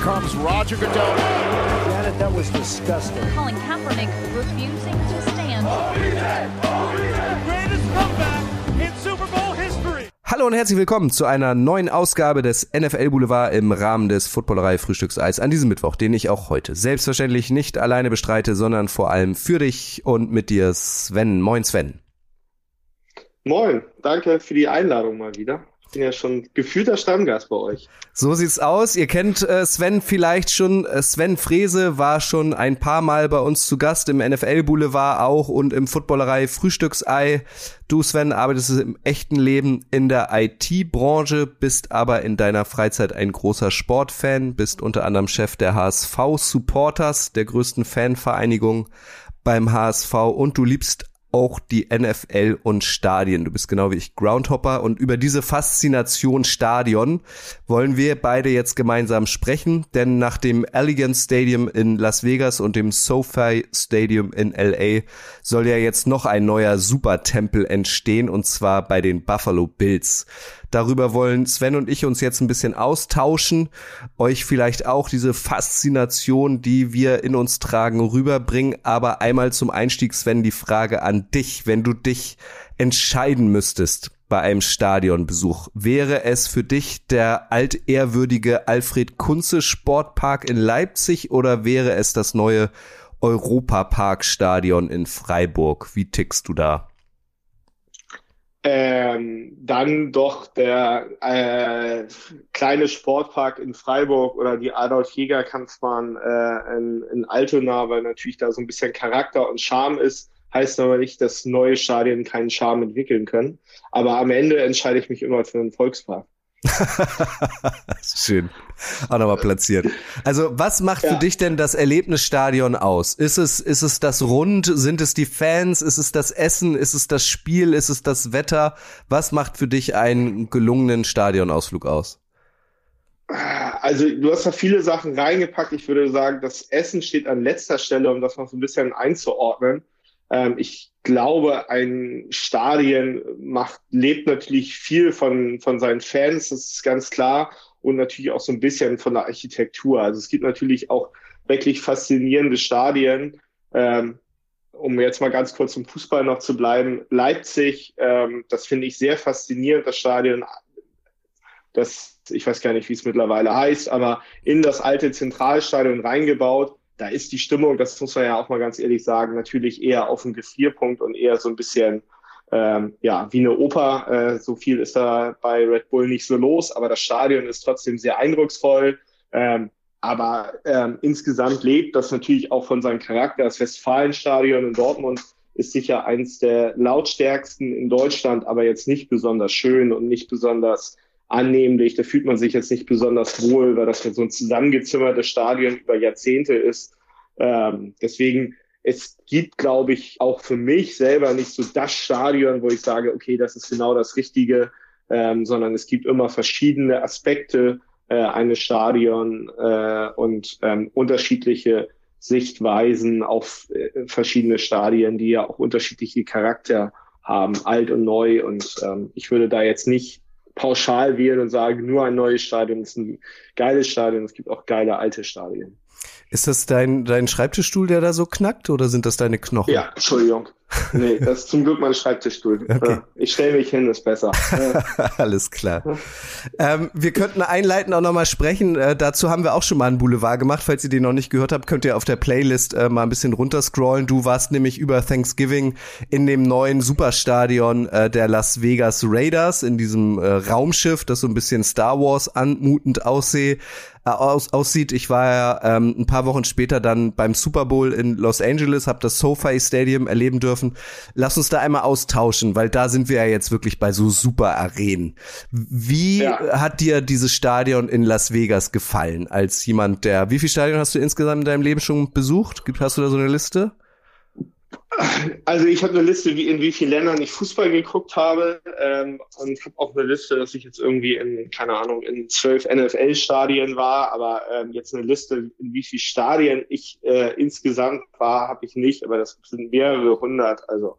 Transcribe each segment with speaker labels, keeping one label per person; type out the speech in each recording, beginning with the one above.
Speaker 1: comes Roger Goodell.
Speaker 2: Janet, that was disgusting.
Speaker 3: Colin Kaepernick refusing to stand.
Speaker 4: greatest comeback in Super Bowl history.
Speaker 5: Hallo und herzlich willkommen zu einer neuen Ausgabe des NFL Boulevard im Rahmen des Footballerei Frühstückseis an diesem Mittwoch, den ich auch heute selbstverständlich nicht alleine bestreite, sondern vor allem für dich und mit dir Sven. Moin Sven.
Speaker 6: Moin, danke für die Einladung mal wieder. Ja schon gefühlter Stammgast bei euch.
Speaker 5: So sieht's aus. Ihr kennt äh, Sven vielleicht schon. Äh, Sven Frese war schon ein paar Mal bei uns zu Gast im NFL Boulevard auch und im Footballerei Frühstücksei. Du Sven arbeitest im echten Leben in der IT-Branche, bist aber in deiner Freizeit ein großer Sportfan, bist unter anderem Chef der HSV Supporters, der größten Fanvereinigung beim HSV und du liebst auch die NFL und Stadien. Du bist genau wie ich Groundhopper und über diese Faszination Stadion wollen wir beide jetzt gemeinsam sprechen, denn nach dem Elegant Stadium in Las Vegas und dem SoFi Stadium in LA soll ja jetzt noch ein neuer Supertempel entstehen und zwar bei den Buffalo Bills. Darüber wollen Sven und ich uns jetzt ein bisschen austauschen, euch vielleicht auch diese Faszination, die wir in uns tragen, rüberbringen. Aber einmal zum Einstieg, Sven, die Frage an dich, wenn du dich entscheiden müsstest bei einem Stadionbesuch, wäre es für dich der altehrwürdige Alfred Kunze Sportpark in Leipzig oder wäre es das neue Europaparkstadion in Freiburg? Wie tickst du da?
Speaker 6: Ähm, dann doch der äh, kleine Sportpark in Freiburg oder die Adolf-Jäger-Kampfbahn äh, in, in Altona, weil natürlich da so ein bisschen Charakter und Charme ist. Heißt aber nicht, dass neue Stadien keinen Charme entwickeln können. Aber am Ende entscheide ich mich immer für einen Volkspark.
Speaker 5: Schön. Auch nochmal platziert. Also, was macht
Speaker 6: Ja.
Speaker 5: für dich denn das Erlebnisstadion aus? Ist es, ist es das Rund? Sind es die Fans? Ist es das Essen? Ist es das Spiel? Ist es das Wetter? Was macht für dich einen gelungenen Stadionausflug aus?
Speaker 6: Also du hast da viele Sachen reingepackt. Ich würde sagen, das Essen steht an letzter Stelle, um das noch so ein bisschen einzuordnen. Ähm, ich glaube, ein Stadion macht, lebt natürlich viel von, von seinen Fans, das ist ganz klar. Und natürlich auch so ein bisschen von der Architektur. Also es gibt natürlich auch wirklich faszinierende Stadien. Ähm, um jetzt mal ganz kurz im Fußball noch zu bleiben, Leipzig, ähm, das finde ich sehr faszinierend, das Stadion. Das, ich weiß gar nicht, wie es mittlerweile heißt, aber in das alte Zentralstadion reingebaut. Da ist die Stimmung, das muss man ja auch mal ganz ehrlich sagen, natürlich eher auf dem Gefrierpunkt und eher so ein bisschen ähm, ja, wie eine Oper. Äh, so viel ist da bei Red Bull nicht so los, aber das Stadion ist trotzdem sehr eindrucksvoll. Ähm, aber ähm, insgesamt lebt das natürlich auch von seinem Charakter. Das Westfalenstadion in Dortmund ist sicher eins der lautstärksten in Deutschland, aber jetzt nicht besonders schön und nicht besonders annehmlich. Da fühlt man sich jetzt nicht besonders wohl, weil das ja so ein zusammengezimmertes Stadion über Jahrzehnte ist. Ähm, deswegen, es gibt, glaube ich, auch für mich selber nicht so das Stadion, wo ich sage, okay, das ist genau das Richtige, ähm, sondern es gibt immer verschiedene Aspekte äh, eines Stadion äh, und ähm, unterschiedliche Sichtweisen auf äh, verschiedene Stadien, die ja auch unterschiedliche Charakter haben, alt und neu. Und ähm, ich würde da jetzt nicht pauschal wählen und sagen, nur ein neues Stadion ist ein geiles Stadion. Es gibt auch geile alte Stadien.
Speaker 5: Ist das dein, dein Schreibtischstuhl, der da so knackt oder sind das deine Knochen?
Speaker 6: Ja, Entschuldigung. Nee, das ist zum Glück mein Schreibtischstuhl.
Speaker 5: Okay.
Speaker 6: Ich stelle mich hin, ist besser.
Speaker 5: Alles klar. Ähm, wir könnten einleitend auch nochmal sprechen. Äh, dazu haben wir auch schon mal einen Boulevard gemacht. Falls ihr den noch nicht gehört habt, könnt ihr auf der Playlist äh, mal ein bisschen runterscrollen. Du warst nämlich über Thanksgiving in dem neuen Superstadion äh, der Las Vegas Raiders, in diesem äh, Raumschiff, das so ein bisschen Star Wars anmutend aussehe, äh, aus, aussieht. Ich war ja ähm, ein paar Wochen später dann beim Super Bowl in Los Angeles, habe das SoFi Stadium erleben dürfen. Lass uns da einmal austauschen, weil da sind wir ja jetzt wirklich bei so super Arenen. Wie
Speaker 6: Ja.
Speaker 5: hat dir dieses Stadion in Las Vegas gefallen als jemand, der wie viel Stadion hast du insgesamt in deinem Leben schon besucht? Gibt- Hast du da so eine Liste?
Speaker 6: Also ich habe eine Liste, wie in wie vielen Ländern ich Fußball geguckt habe ähm, und habe auch eine Liste, dass ich jetzt irgendwie in, keine Ahnung, in zwölf NFL-Stadien war, aber ähm, jetzt eine Liste, in wie viele Stadien ich äh, insgesamt war, habe ich nicht, aber das sind mehrere hundert. Also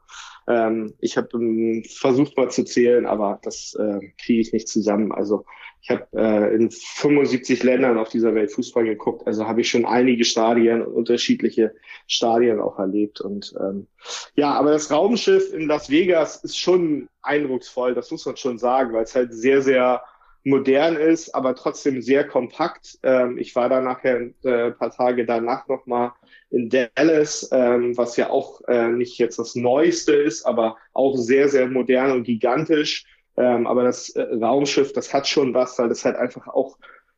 Speaker 6: Ähm, ich habe ähm, versucht mal zu zählen, aber das äh, kriege ich nicht zusammen. Also ich habe äh, in 75 Ländern auf dieser Welt Fußball geguckt, also habe ich schon einige Stadien unterschiedliche Stadien auch erlebt. Und ähm, ja, aber das Raumschiff in Las Vegas ist schon eindrucksvoll, das muss man schon sagen, weil es halt sehr, sehr modern ist, aber trotzdem sehr kompakt. Ähm, ich war da nachher äh, ein paar Tage danach nochmal in Dallas, ähm, was ja auch äh, nicht jetzt das Neueste ist, aber auch sehr, sehr modern und gigantisch. Ähm, aber das äh, Raumschiff, das hat schon was, weil das halt einfach auch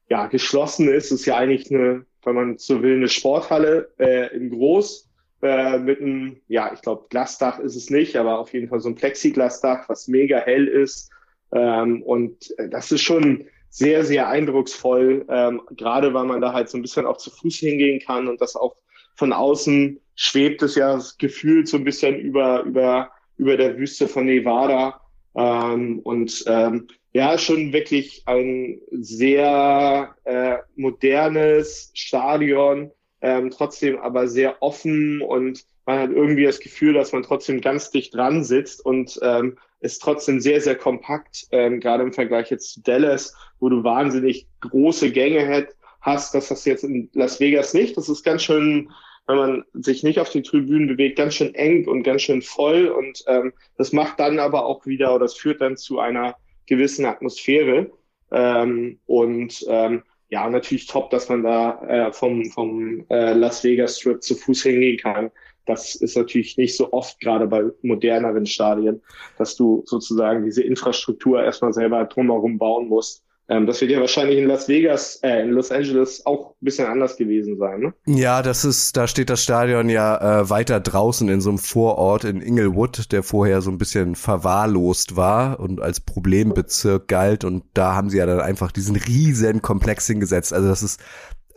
Speaker 6: ja geschlossen ist. Ist ja eigentlich eine, wenn man so will, eine Sporthalle äh, in Groß äh, mit einem, ja, ich glaube, Glasdach ist es nicht, aber auf jeden Fall so ein Plexiglasdach, was mega hell ist. Ähm, und äh, das ist schon sehr, sehr eindrucksvoll, ähm, gerade weil man da halt so ein bisschen auch zu Fuß hingehen kann und das auch von außen schwebt es ja gefühlt so ein bisschen über, über, über der Wüste von Nevada. Ähm, und ähm, ja, schon wirklich ein sehr äh, modernes Stadion, ähm, trotzdem aber sehr offen und man hat irgendwie das Gefühl, dass man trotzdem ganz dicht dran sitzt und ähm, ist trotzdem sehr, sehr kompakt, ähm, gerade im Vergleich jetzt zu Dallas, wo du wahnsinnig große Gänge hat, hast. Das hast du jetzt in Las Vegas nicht. Das ist ganz schön wenn man sich nicht auf die Tribünen bewegt, ganz schön eng und ganz schön voll. Und ähm, das macht dann aber auch wieder, oder das führt dann zu einer gewissen Atmosphäre. Ähm, und ähm, ja, natürlich top, dass man da äh, vom, vom äh, Las Vegas Strip zu Fuß hingehen kann. Das ist natürlich nicht so oft, gerade bei moderneren Stadien, dass du sozusagen diese Infrastruktur erstmal selber drumherum bauen musst. Ähm, das wird ja wahrscheinlich in Las Vegas, äh, in Los Angeles auch ein bisschen anders gewesen sein, ne?
Speaker 5: Ja, das ist, da steht das Stadion ja äh, weiter draußen in so einem Vorort in Inglewood, der vorher so ein bisschen verwahrlost war und als Problembezirk galt. Und da haben sie ja dann einfach diesen riesen Komplex hingesetzt. Also das ist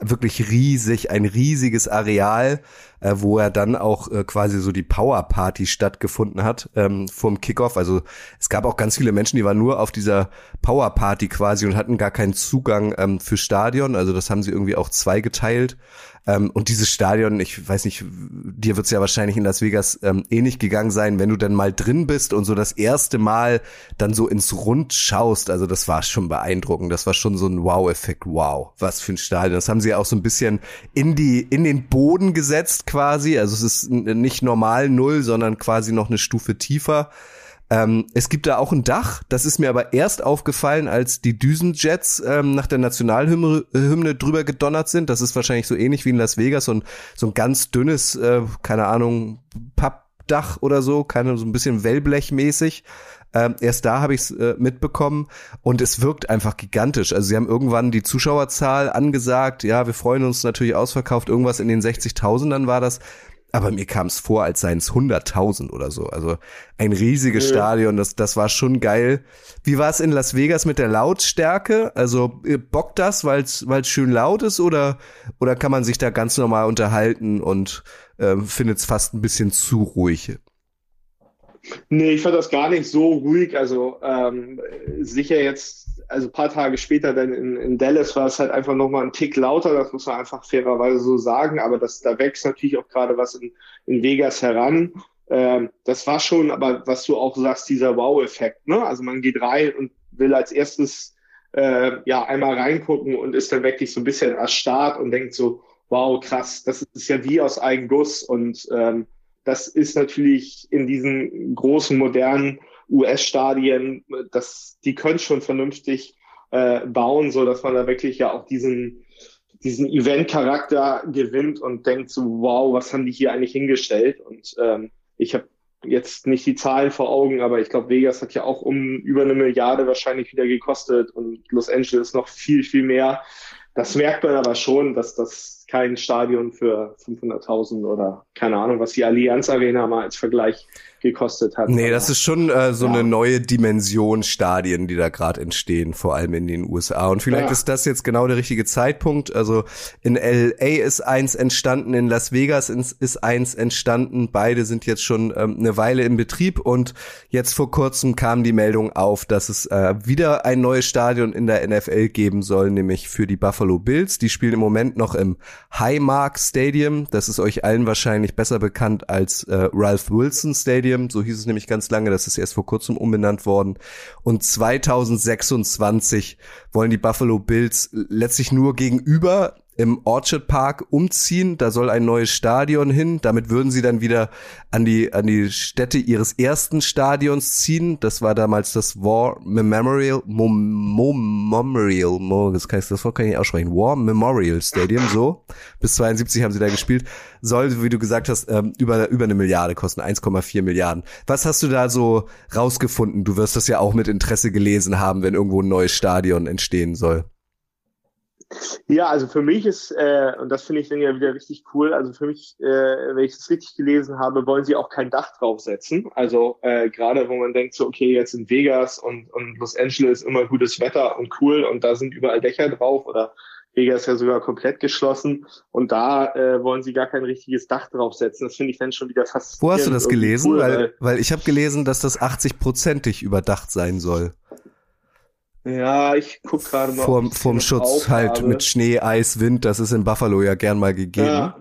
Speaker 5: wirklich riesig, ein riesiges Areal, äh, wo er dann auch äh, quasi so die Power Party stattgefunden hat ähm, vom Kickoff. Also es gab auch ganz viele Menschen, die waren nur auf dieser Power Party quasi und hatten gar keinen Zugang ähm, für Stadion. Also das haben sie irgendwie auch zweigeteilt. Ähm, und dieses Stadion, ich weiß nicht, dir wird's ja wahrscheinlich in Las Vegas ähm, ähnlich gegangen sein, wenn du dann mal drin bist und so das erste Mal dann so ins Rund schaust. Also das war schon beeindruckend. Das war schon so ein Wow-Effekt. Wow, was für ein Stadion. Das haben sie ja auch so ein bisschen in die, in den Boden gesetzt quasi. Also es ist nicht normal null, sondern quasi noch eine Stufe tiefer. Ähm, es gibt da auch ein Dach, das ist mir aber erst aufgefallen, als die Düsenjets ähm, nach der Nationalhymne Hymne drüber gedonnert sind. Das ist wahrscheinlich so ähnlich wie in Las Vegas, so ein, so ein ganz dünnes, äh, keine Ahnung, Pappdach oder so, keine, so ein bisschen Wellblechmäßig. Ähm, erst da habe ich es äh, mitbekommen und es wirkt einfach gigantisch. Also sie haben irgendwann die Zuschauerzahl angesagt. Ja, wir freuen uns natürlich ausverkauft. Irgendwas in den 60.000ern war das aber mir kam es vor, als seien es 100.000 oder so. Also ein riesiges ja. Stadion, das, das war schon geil. Wie war es in Las Vegas mit der Lautstärke? Also bockt das, weil es schön laut ist oder, oder kann man sich da ganz normal unterhalten und äh, findet es fast ein bisschen zu ruhig?
Speaker 6: Nee, ich fand das gar nicht so ruhig. Also ähm, sicher jetzt also paar Tage später dann in, in Dallas war es halt einfach nochmal ein Tick lauter, das muss man einfach fairerweise so sagen, aber das, da wächst natürlich auch gerade was in, in Vegas heran. Ähm, das war schon, aber was du auch sagst, dieser Wow-Effekt, ne? Also man geht rein und will als erstes äh, ja einmal reingucken und ist dann wirklich so ein bisschen erstarrt und denkt so, wow, krass, das ist ja wie aus Eigenguss und ähm, das ist natürlich in diesen großen, modernen US-Stadien, das, die können schon vernünftig äh, bauen, so dass man da wirklich ja auch diesen, diesen Event-Charakter gewinnt und denkt so, wow, was haben die hier eigentlich hingestellt? Und ähm, ich habe jetzt nicht die Zahlen vor Augen, aber ich glaube, Vegas hat ja auch um über eine Milliarde wahrscheinlich wieder gekostet und Los Angeles noch viel, viel mehr. Das merkt man aber schon, dass das kein Stadion für 500.000 oder keine Ahnung, was die Allianz Arena mal als Vergleich gekostet hat.
Speaker 5: Nee, das ist schon äh, so ja. eine neue Dimension Stadien, die da gerade entstehen, vor allem in den USA. Und vielleicht ja. ist das jetzt genau der richtige Zeitpunkt. Also in LA ist eins entstanden, in Las Vegas ist eins entstanden. Beide sind jetzt schon ähm, eine Weile in Betrieb und jetzt vor kurzem kam die Meldung auf, dass es äh, wieder ein neues Stadion in der NFL geben soll, nämlich für die Buffalo Bills. Die spielen im Moment noch im Highmark Stadium. Das ist euch allen wahrscheinlich besser bekannt als äh, Ralph Wilson Stadium. So hieß es nämlich ganz lange. Das ist erst vor kurzem umbenannt worden. Und 2026 wollen die Buffalo Bills letztlich nur gegenüber im Orchard Park umziehen. Da soll ein neues Stadion hin. Damit würden sie dann wieder an die, an die Stätte ihres ersten Stadions ziehen. Das war damals das War Memorial, Memorial, das kann ich, das Wort kann ich nicht aussprechen. War Memorial Stadium, so. Bis 72 haben sie da gespielt. Soll, wie du gesagt hast, ähm, über, über eine Milliarde kosten, 1,4 Milliarden. Was hast du da so rausgefunden? Du wirst das ja auch mit Interesse gelesen haben, wenn irgendwo ein neues Stadion entstehen soll.
Speaker 6: Ja, also für mich ist, äh, und das finde ich dann ja wieder richtig cool, also für mich, äh, wenn ich das richtig gelesen habe, wollen sie auch kein Dach draufsetzen. Also äh, gerade wo man denkt, so okay, jetzt in Vegas und, und Los Angeles immer gutes Wetter und cool und da sind überall Dächer drauf oder Vegas ja sogar komplett geschlossen und da äh, wollen sie gar kein richtiges Dach draufsetzen. Das finde ich dann schon wieder fast.
Speaker 5: Wo hast du das gelesen? Cool, weil, weil ich habe gelesen, dass das 80-prozentig überdacht sein soll.
Speaker 6: Ja, ich guck gerade mal.
Speaker 5: Vorm, vorm Schutz halt habe. mit Schnee, Eis, Wind, das ist in Buffalo ja gern mal gegeben. Ja,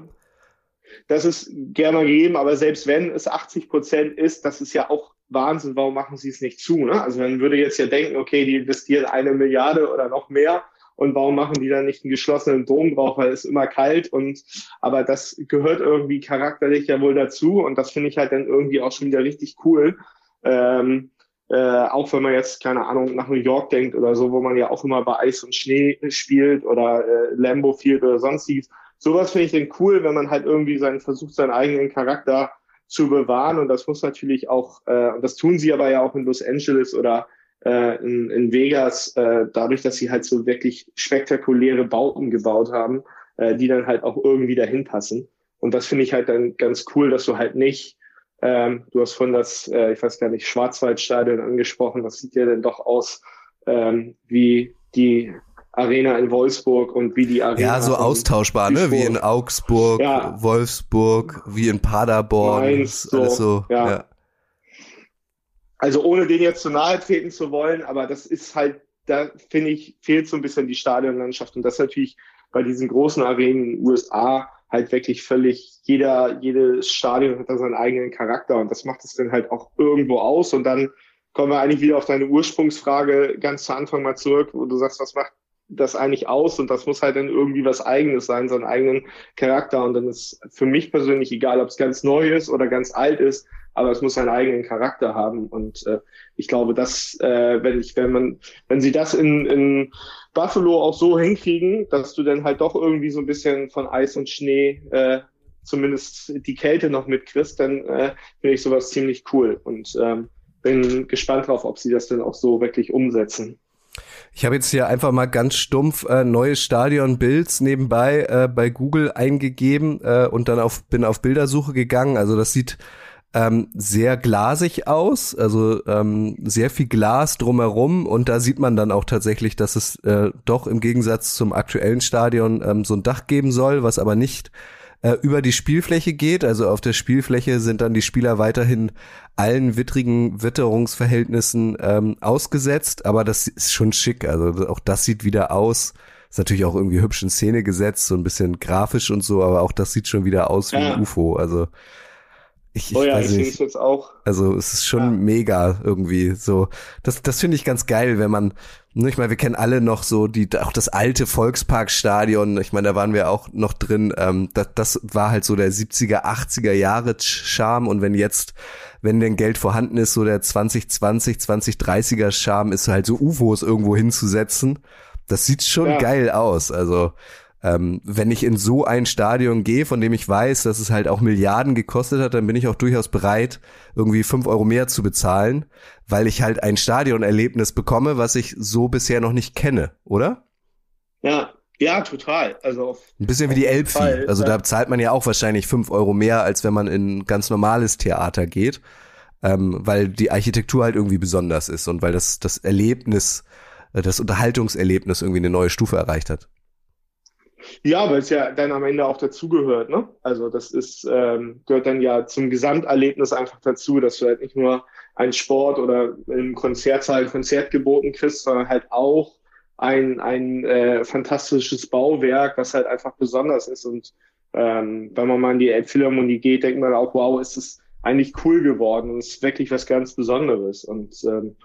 Speaker 6: das ist gern mal gegeben, aber selbst wenn es 80 Prozent ist, das ist ja auch Wahnsinn, warum machen sie es nicht zu? Ne? Also man würde jetzt ja denken, okay, die investieren eine Milliarde oder noch mehr und warum machen die dann nicht einen geschlossenen Dom drauf, weil es immer kalt und aber das gehört irgendwie charakterlich ja wohl dazu und das finde ich halt dann irgendwie auch schon wieder richtig cool. Ähm, äh, auch wenn man jetzt, keine Ahnung, nach New York denkt oder so, wo man ja auch immer bei Eis und Schnee spielt oder äh, Lambo Field oder sonstiges. Sowas finde ich dann cool, wenn man halt irgendwie seinen versucht, seinen eigenen Charakter zu bewahren. Und das muss natürlich auch, äh, und das tun sie aber ja auch in Los Angeles oder äh, in, in Vegas, äh, dadurch, dass sie halt so wirklich spektakuläre Bauten gebaut haben, äh, die dann halt auch irgendwie dahin passen. Und das finde ich halt dann ganz cool, dass du halt nicht ähm, du hast von das, äh, ich weiß gar nicht, Schwarzwaldstadion angesprochen. Das sieht ja dann doch aus ähm, wie die Arena in Wolfsburg und wie die Arena.
Speaker 5: Ja, so austauschbar, ne? Wie in Augsburg, ja. Wolfsburg, wie in Paderborn. Mainz, so, alles so. Ja. ja.
Speaker 6: Also ohne den jetzt zu nahe treten zu wollen, aber das ist halt, da finde ich, fehlt so ein bisschen die Stadionlandschaft. Und das natürlich bei diesen großen Arenen in den USA halt wirklich völlig, jeder, jedes Stadion hat da seinen eigenen Charakter und das macht es dann halt auch irgendwo aus. Und dann kommen wir eigentlich wieder auf deine Ursprungsfrage ganz zu Anfang mal zurück, wo du sagst, was macht das eigentlich aus? Und das muss halt dann irgendwie was eigenes sein, seinen eigenen Charakter. Und dann ist für mich persönlich egal, ob es ganz neu ist oder ganz alt ist, aber es muss seinen eigenen Charakter haben und äh, ich glaube, dass äh, wenn ich, wenn man, wenn sie das in, in Buffalo auch so hinkriegen, dass du dann halt doch irgendwie so ein bisschen von Eis und Schnee äh, zumindest die Kälte noch mitkriegst, dann äh, finde ich sowas ziemlich cool und ähm, bin gespannt drauf, ob sie das dann auch so wirklich umsetzen.
Speaker 5: Ich habe jetzt hier einfach mal ganz stumpf äh, neues Stadion Bilds nebenbei äh, bei Google eingegeben äh, und dann auf bin auf Bildersuche gegangen. Also das sieht ähm, sehr glasig aus, also ähm, sehr viel Glas drumherum und da sieht man dann auch tatsächlich, dass es äh, doch im Gegensatz zum aktuellen Stadion ähm, so ein Dach geben soll, was aber nicht äh, über die Spielfläche geht. Also auf der Spielfläche sind dann die Spieler weiterhin allen wittrigen Witterungsverhältnissen ähm, ausgesetzt, aber das ist schon schick. Also auch das sieht wieder aus. Ist natürlich auch irgendwie hübsch in Szene gesetzt, so ein bisschen grafisch und so, aber auch das sieht schon wieder aus wie ein UFO. Also ich, ich
Speaker 6: oh ja, ich
Speaker 5: nicht.
Speaker 6: jetzt auch.
Speaker 5: Also es ist schon ja. mega irgendwie so. Das, das finde ich ganz geil, wenn man, ne, ich meine, wir kennen alle noch so die, auch das alte Volksparkstadion. Ich meine, da waren wir auch noch drin. Ähm, das, das war halt so der 70er, 80er Jahre Charme. Und wenn jetzt, wenn denn Geld vorhanden ist, so der 2020, 2030er Charme ist halt so UFOs irgendwo hinzusetzen. Das sieht schon ja. geil aus. Also ähm, wenn ich in so ein Stadion gehe, von dem ich weiß, dass es halt auch Milliarden gekostet hat, dann bin ich auch durchaus bereit, irgendwie fünf Euro mehr zu bezahlen, weil ich halt ein Stadionerlebnis bekomme, was ich so bisher noch nicht kenne, oder?
Speaker 6: Ja, ja, total. Also
Speaker 5: ein bisschen wie die Elbphilharmonie. Also da zahlt man ja auch wahrscheinlich fünf Euro mehr, als wenn man in ein ganz normales Theater geht, ähm, weil die Architektur halt irgendwie besonders ist und weil das das Erlebnis, äh, das Unterhaltungserlebnis irgendwie eine neue Stufe erreicht hat.
Speaker 6: Ja, weil es ja dann am Ende auch dazugehört, ne? Also das ist, ähm, gehört dann ja zum Gesamterlebnis einfach dazu, dass du halt nicht nur ein Sport oder im Konzertsaal ein Konzert geboten kriegst, sondern halt auch ein, ein äh, fantastisches Bauwerk, was halt einfach besonders ist. Und ähm, wenn man mal in die Elbphilharmonie geht, denkt man auch, wow, ist es eigentlich cool geworden und ist wirklich was ganz Besonderes. Und ähm,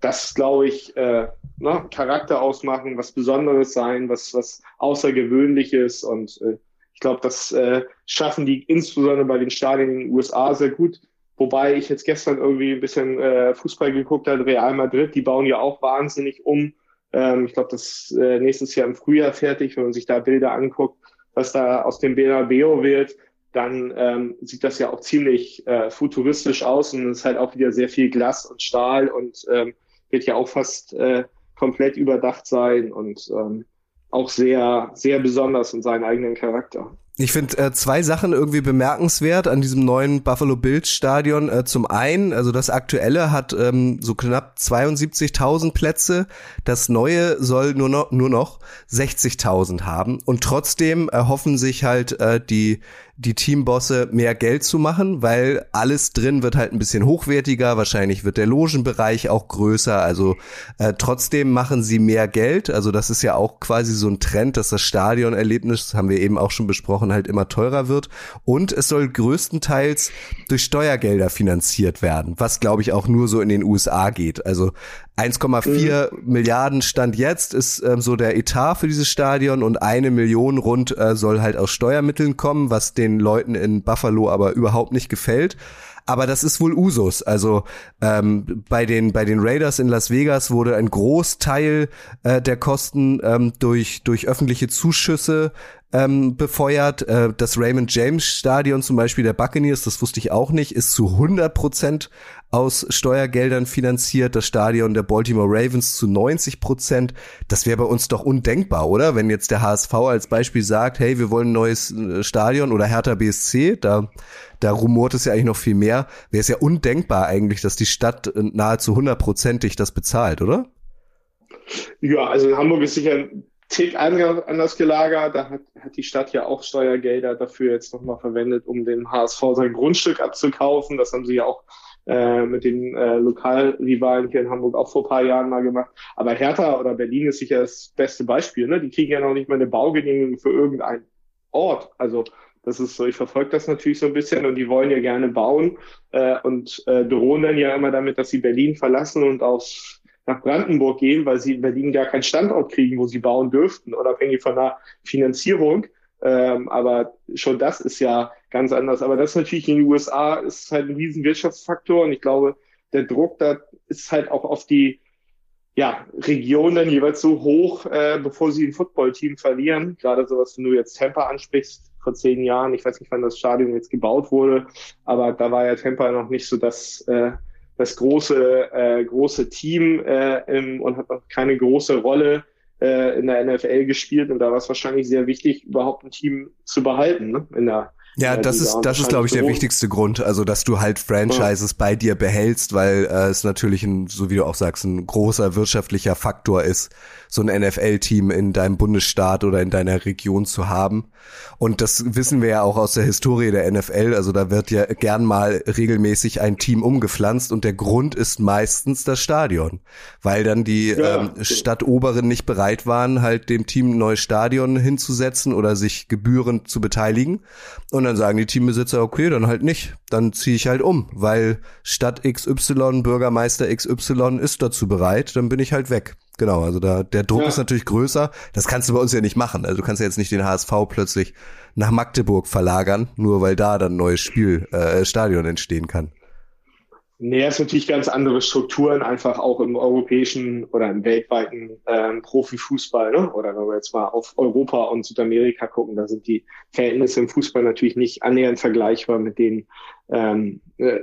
Speaker 6: das, glaube ich, äh, ne, Charakter ausmachen, was Besonderes sein, was, was Außergewöhnliches. Und äh, ich glaube, das äh, schaffen die insbesondere bei den Stadien in den USA sehr gut. Wobei ich jetzt gestern irgendwie ein bisschen äh, Fußball geguckt habe, Real Madrid, die bauen ja auch wahnsinnig um. Ähm, ich glaube, das äh, nächstes Jahr im Frühjahr fertig, wenn man sich da Bilder anguckt, was da aus dem Bernabeu wird, dann ähm, sieht das ja auch ziemlich äh, futuristisch aus und ist halt auch wieder sehr viel Glas und Stahl und ähm, wird ja auch fast äh, komplett überdacht sein und ähm, auch sehr, sehr besonders in seinen eigenen Charakter.
Speaker 5: Ich finde äh, zwei Sachen irgendwie bemerkenswert an diesem neuen Buffalo Bills Stadion. Äh, zum einen, also das aktuelle hat ähm, so knapp 72.000 Plätze. Das neue soll nur noch, nur noch 60.000 haben. Und trotzdem erhoffen sich halt äh, die die Teambosse mehr Geld zu machen, weil alles drin wird halt ein bisschen hochwertiger, wahrscheinlich wird der Logenbereich auch größer, also äh, trotzdem machen sie mehr Geld, also das ist ja auch quasi so ein Trend, dass das Stadionerlebnis, haben wir eben auch schon besprochen, halt immer teurer wird. Und es soll größtenteils durch Steuergelder finanziert werden, was glaube ich auch nur so in den USA geht, also 1,4 mhm. Milliarden Stand jetzt ist ähm, so der Etat für dieses Stadion und eine Million rund äh, soll halt aus Steuermitteln kommen, was den Leuten in Buffalo aber überhaupt nicht gefällt. Aber das ist wohl Usus. Also ähm, bei den bei den Raiders in Las Vegas wurde ein Großteil äh, der Kosten ähm, durch durch öffentliche Zuschüsse ähm, befeuert. Äh, das Raymond James Stadion zum Beispiel der Buccaneers, das wusste ich auch nicht, ist zu 100 Prozent aus Steuergeldern finanziert. Das Stadion der Baltimore Ravens zu 90 Prozent. Das wäre bei uns doch undenkbar, oder? Wenn jetzt der HSV als Beispiel sagt, hey, wir wollen ein neues äh, Stadion oder Hertha BSC, da da rumort es ja eigentlich noch viel mehr. Wäre es ja undenkbar eigentlich, dass die Stadt äh, nahezu hundertprozentig das bezahlt, oder?
Speaker 6: Ja, also Hamburg ist sicher Tick anders gelagert. Da hat, hat die Stadt ja auch Steuergelder dafür jetzt nochmal verwendet, um dem HSV sein Grundstück abzukaufen. Das haben sie ja auch äh, mit den äh, Lokalrivalen hier in Hamburg auch vor paar Jahren mal gemacht. Aber Hertha oder Berlin ist sicher das beste Beispiel. Ne? Die kriegen ja noch nicht mal eine Baugenehmigung für irgendeinen Ort. Also das ist so, ich verfolge das natürlich so ein bisschen und die wollen ja gerne bauen äh, und äh, drohen dann ja immer damit, dass sie Berlin verlassen und aus nach Brandenburg gehen, weil sie in Berlin gar keinen Standort kriegen, wo sie bauen dürften, unabhängig von der Finanzierung. Ähm, aber schon das ist ja ganz anders. Aber das natürlich in den USA ist halt ein riesen Wirtschaftsfaktor und ich glaube, der Druck da ist halt auch auf die ja, Regionen jeweils so hoch, äh, bevor sie ein Footballteam verlieren. Gerade sowas, wenn du jetzt Tampa ansprichst, vor zehn Jahren, ich weiß nicht, wann das Stadion jetzt gebaut wurde, aber da war ja Tampa noch nicht so das äh, das große, äh, große Team äh, im, und hat noch keine große Rolle äh, in der NFL gespielt. Und da war es wahrscheinlich sehr wichtig, überhaupt ein Team zu behalten ne? in der
Speaker 5: ja, das ist, das ist, glaube ich, der wichtigste Grund. Also, dass du halt Franchises ja. bei dir behältst, weil äh, es natürlich ein, so wie du auch sagst, ein großer wirtschaftlicher Faktor ist, so ein NFL-Team in deinem Bundesstaat oder in deiner Region zu haben. Und das wissen wir ja auch aus der Historie der NFL. Also da wird ja gern mal regelmäßig ein Team umgepflanzt und der Grund ist meistens das Stadion, weil dann die ja, ähm, Stadtoberen nicht bereit waren, halt dem Team ein neues Stadion hinzusetzen oder sich gebührend zu beteiligen. Und dann sagen die Teambesitzer, okay, dann halt nicht. Dann ziehe ich halt um, weil Stadt XY, Bürgermeister XY ist dazu bereit, dann bin ich halt weg. Genau, also da der Druck ja. ist natürlich größer. Das kannst du bei uns ja nicht machen. Also du kannst ja jetzt nicht den HSV plötzlich nach Magdeburg verlagern, nur weil da dann ein neues Spiel, äh, Stadion entstehen kann.
Speaker 6: Nee, es ist natürlich ganz andere Strukturen, einfach auch im europäischen oder im weltweiten ähm, Profifußball, ne? Oder wenn wir jetzt mal auf Europa und Südamerika gucken, da sind die Verhältnisse im Fußball natürlich nicht annähernd vergleichbar mit den ähm, äh,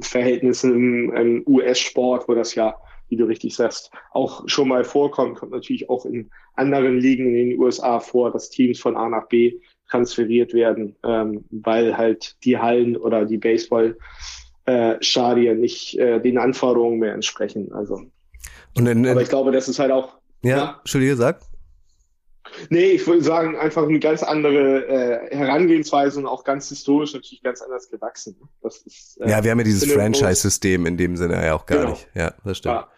Speaker 6: Verhältnissen im, im US-Sport, wo das ja, wie du richtig sagst, auch schon mal vorkommt, kommt natürlich auch in anderen Ligen in den USA vor, dass Teams von A nach B transferiert werden, ähm, weil halt die Hallen oder die Baseball äh, Stadien nicht äh, den Anforderungen mehr entsprechen. Also. Und in, in, Aber ich glaube, das ist halt auch.
Speaker 5: Ja, ja? Entschuldige, sag.
Speaker 6: Nee, ich würde sagen, einfach eine ganz andere äh, Herangehensweise und auch ganz historisch natürlich ganz anders gewachsen.
Speaker 5: Das ist, äh, ja, wir haben ja dieses Franchise-System in dem Sinne ja auch gar genau. nicht. Ja, das stimmt. Ja.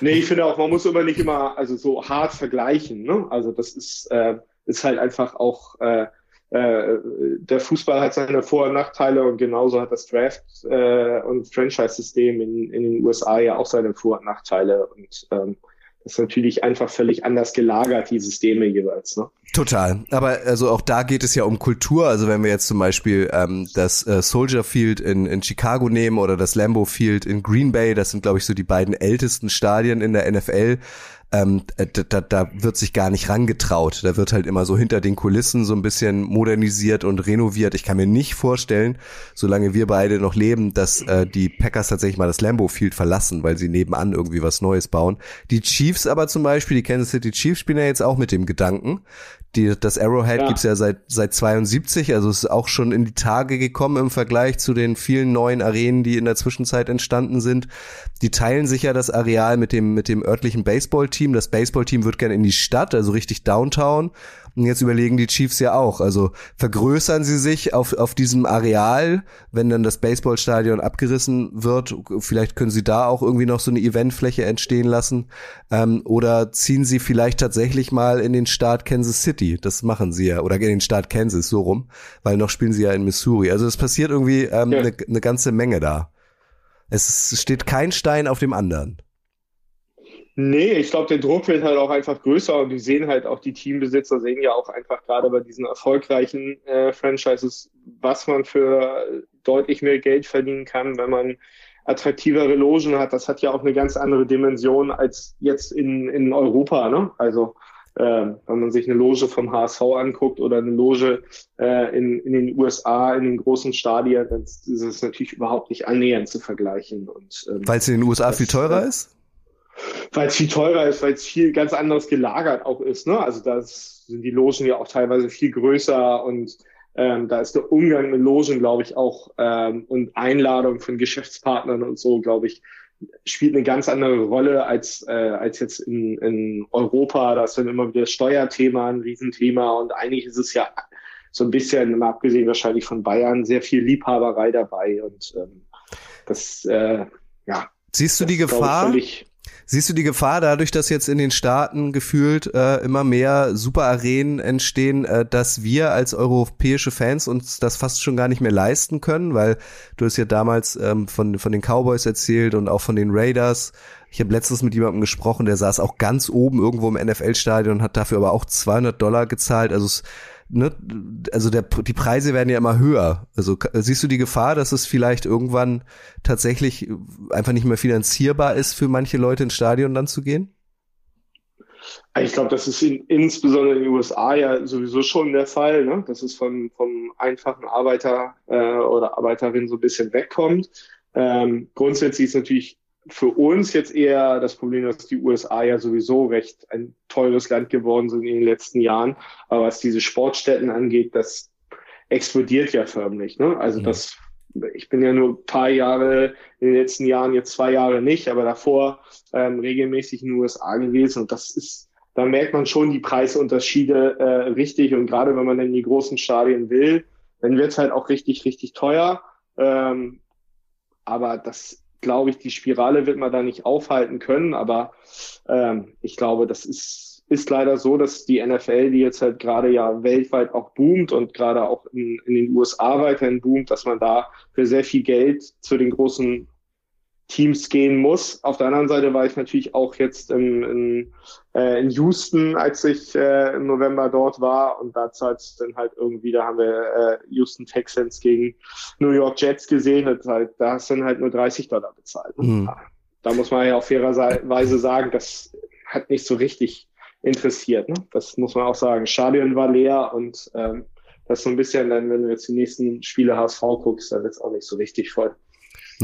Speaker 6: Nee, ich finde auch, man muss immer nicht immer also so hart vergleichen. Ne? Also das ist, äh, ist halt einfach auch, äh, äh, der Fußball hat seine Vor- und Nachteile und genauso hat das Draft- äh, und Franchise-System in, in den USA ja auch seine Vor- und Nachteile. Und ähm, das ist natürlich einfach völlig anders gelagert, die Systeme jeweils. Ne?
Speaker 5: Total. Aber also auch da geht es ja um Kultur. Also wenn wir jetzt zum Beispiel ähm, das äh, Soldier Field in, in Chicago nehmen oder das Lambeau Field in Green Bay, das sind, glaube ich, so die beiden ältesten Stadien in der NFL ähm, da, da wird sich gar nicht rangetraut. Da wird halt immer so hinter den Kulissen so ein bisschen modernisiert und renoviert. Ich kann mir nicht vorstellen, solange wir beide noch leben, dass äh, die Packers tatsächlich mal das Lambeau Field verlassen, weil sie nebenan irgendwie was Neues bauen. Die Chiefs aber zum Beispiel, die Kansas City Chiefs spielen ja jetzt auch mit dem Gedanken, die, das Arrowhead ja. gibt's ja seit, seit 72, also ist auch schon in die Tage gekommen im Vergleich zu den vielen neuen Arenen, die in der Zwischenzeit entstanden sind. Die teilen sich ja das Areal mit dem, mit dem örtlichen Baseballteam. Das Baseballteam wird gerne in die Stadt, also richtig Downtown. Und jetzt überlegen die Chiefs ja auch. Also vergrößern sie sich auf, auf diesem Areal, wenn dann das Baseballstadion abgerissen wird. Vielleicht können sie da auch irgendwie noch so eine Eventfläche entstehen lassen. Ähm, oder ziehen sie vielleicht tatsächlich mal in den Staat Kansas City. Das machen sie ja. Oder in den Staat Kansas, so rum. Weil noch spielen sie ja in Missouri. Also es passiert irgendwie ähm, ja. eine, eine ganze Menge da. Es steht kein Stein auf dem anderen.
Speaker 6: Nee, ich glaube, der Druck wird halt auch einfach größer und die sehen halt auch, die Teambesitzer sehen ja auch einfach gerade bei diesen erfolgreichen äh, Franchises, was man für deutlich mehr Geld verdienen kann, wenn man attraktivere Logen hat. Das hat ja auch eine ganz andere Dimension als jetzt in, in Europa. Ne? Also äh, wenn man sich eine Loge vom HSV anguckt oder eine Loge äh, in, in den USA, in den großen Stadien, dann ist es natürlich überhaupt nicht annähernd zu vergleichen. Und,
Speaker 5: ähm, Weil es in den USA viel teurer ist?
Speaker 6: Weil es viel teurer ist, weil es viel ganz anderes gelagert auch ist. Ne? Also da sind die Logen ja auch teilweise viel größer und ähm, da ist der Umgang mit Logen, glaube ich, auch ähm, und Einladung von Geschäftspartnern und so, glaube ich, spielt eine ganz andere Rolle als, äh, als jetzt in, in Europa. Da ist dann immer wieder Steuerthema ein Riesenthema und eigentlich ist es ja so ein bisschen, mal abgesehen wahrscheinlich von Bayern, sehr viel Liebhaberei dabei und ähm, das, äh, ja.
Speaker 5: Siehst du die Gefahr? Siehst du die Gefahr dadurch, dass jetzt in den Staaten gefühlt äh, immer mehr Superarenen entstehen, äh, dass wir als europäische Fans uns das fast schon gar nicht mehr leisten können? Weil du hast ja damals ähm, von, von den Cowboys erzählt und auch von den Raiders. Ich habe letztens mit jemandem gesprochen, der saß auch ganz oben irgendwo im NFL-Stadion und hat dafür aber auch 200 Dollar gezahlt. Also es ne, also der, die Preise werden ja immer höher. Also siehst du die Gefahr, dass es vielleicht irgendwann tatsächlich einfach nicht mehr finanzierbar ist, für manche Leute ins Stadion dann zu gehen?
Speaker 6: Ich glaube, das ist in, insbesondere in den USA ja sowieso schon der Fall, ne? dass es von, vom einfachen Arbeiter äh, oder Arbeiterin so ein bisschen wegkommt. Ähm, grundsätzlich ist natürlich für uns jetzt eher das Problem, dass die USA ja sowieso recht ein teures Land geworden sind in den letzten Jahren. Aber was diese Sportstätten angeht, das explodiert ja förmlich. Ne? Also ja. das, ich bin ja nur ein paar Jahre in den letzten Jahren, jetzt zwei Jahre nicht, aber davor ähm, regelmäßig in den USA gewesen. Und das ist, da merkt man schon die Preisunterschiede äh, richtig. Und gerade wenn man in die großen Stadien will, dann wird es halt auch richtig, richtig teuer. Ähm, aber das glaube ich, die Spirale wird man da nicht aufhalten können. Aber ähm, ich glaube, das ist, ist leider so, dass die NFL, die jetzt halt gerade ja weltweit auch boomt und gerade auch in, in den USA weiterhin boomt, dass man da für sehr viel Geld zu den großen Teams gehen muss. Auf der anderen Seite war ich natürlich auch jetzt in, in, äh, in Houston, als ich äh, im November dort war und da zahlt es dann halt irgendwie, da haben wir äh, Houston Texans gegen New York Jets gesehen, und halt, da hast du dann halt nur 30 Dollar bezahlt. Mhm. Da muss man ja auf fairerweise sagen, das hat nicht so richtig interessiert. Ne? Das muss man auch sagen. Stadion war leer und ähm, das ist so ein bisschen, dann, wenn du jetzt die nächsten Spiele HSV guckst, dann wird es auch nicht so richtig voll.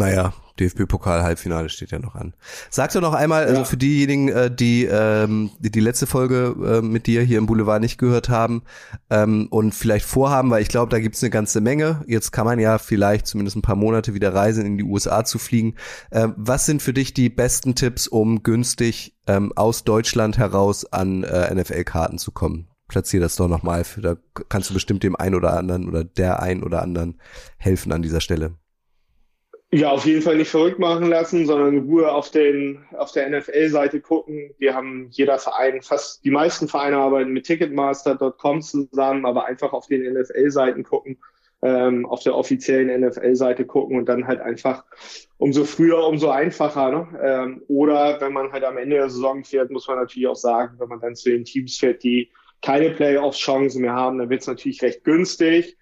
Speaker 5: Naja, DFB-Pokal-Halbfinale steht ja noch an. Sag doch noch einmal, also ja. für diejenigen, äh, die, ähm, die die letzte Folge äh, mit dir hier im Boulevard nicht gehört haben ähm, und vielleicht vorhaben, weil ich glaube, da gibt's eine ganze Menge. Jetzt kann man ja vielleicht zumindest ein paar Monate wieder reisen, in die USA zu fliegen. Äh, was sind für dich die besten Tipps, um günstig ähm, aus Deutschland heraus an äh, NFL-Karten zu kommen? Platzier das doch nochmal. Da kannst du bestimmt dem einen oder anderen oder der ein oder anderen helfen an dieser Stelle.
Speaker 6: Ja, auf jeden Fall nicht verrückt machen lassen, sondern in Ruhe auf, den, auf der NFL-Seite gucken. Wir haben jeder Verein, fast die meisten Vereine arbeiten mit Ticketmaster.com zusammen, aber einfach auf den NFL-Seiten gucken, ähm, auf der offiziellen NFL-Seite gucken und dann halt einfach umso früher, umso einfacher. Ne? Ähm, oder wenn man halt am Ende der Saison fährt, muss man natürlich auch sagen, wenn man dann zu den Teams fährt, die keine Playoffs-Chancen mehr haben, dann wird es natürlich recht günstig.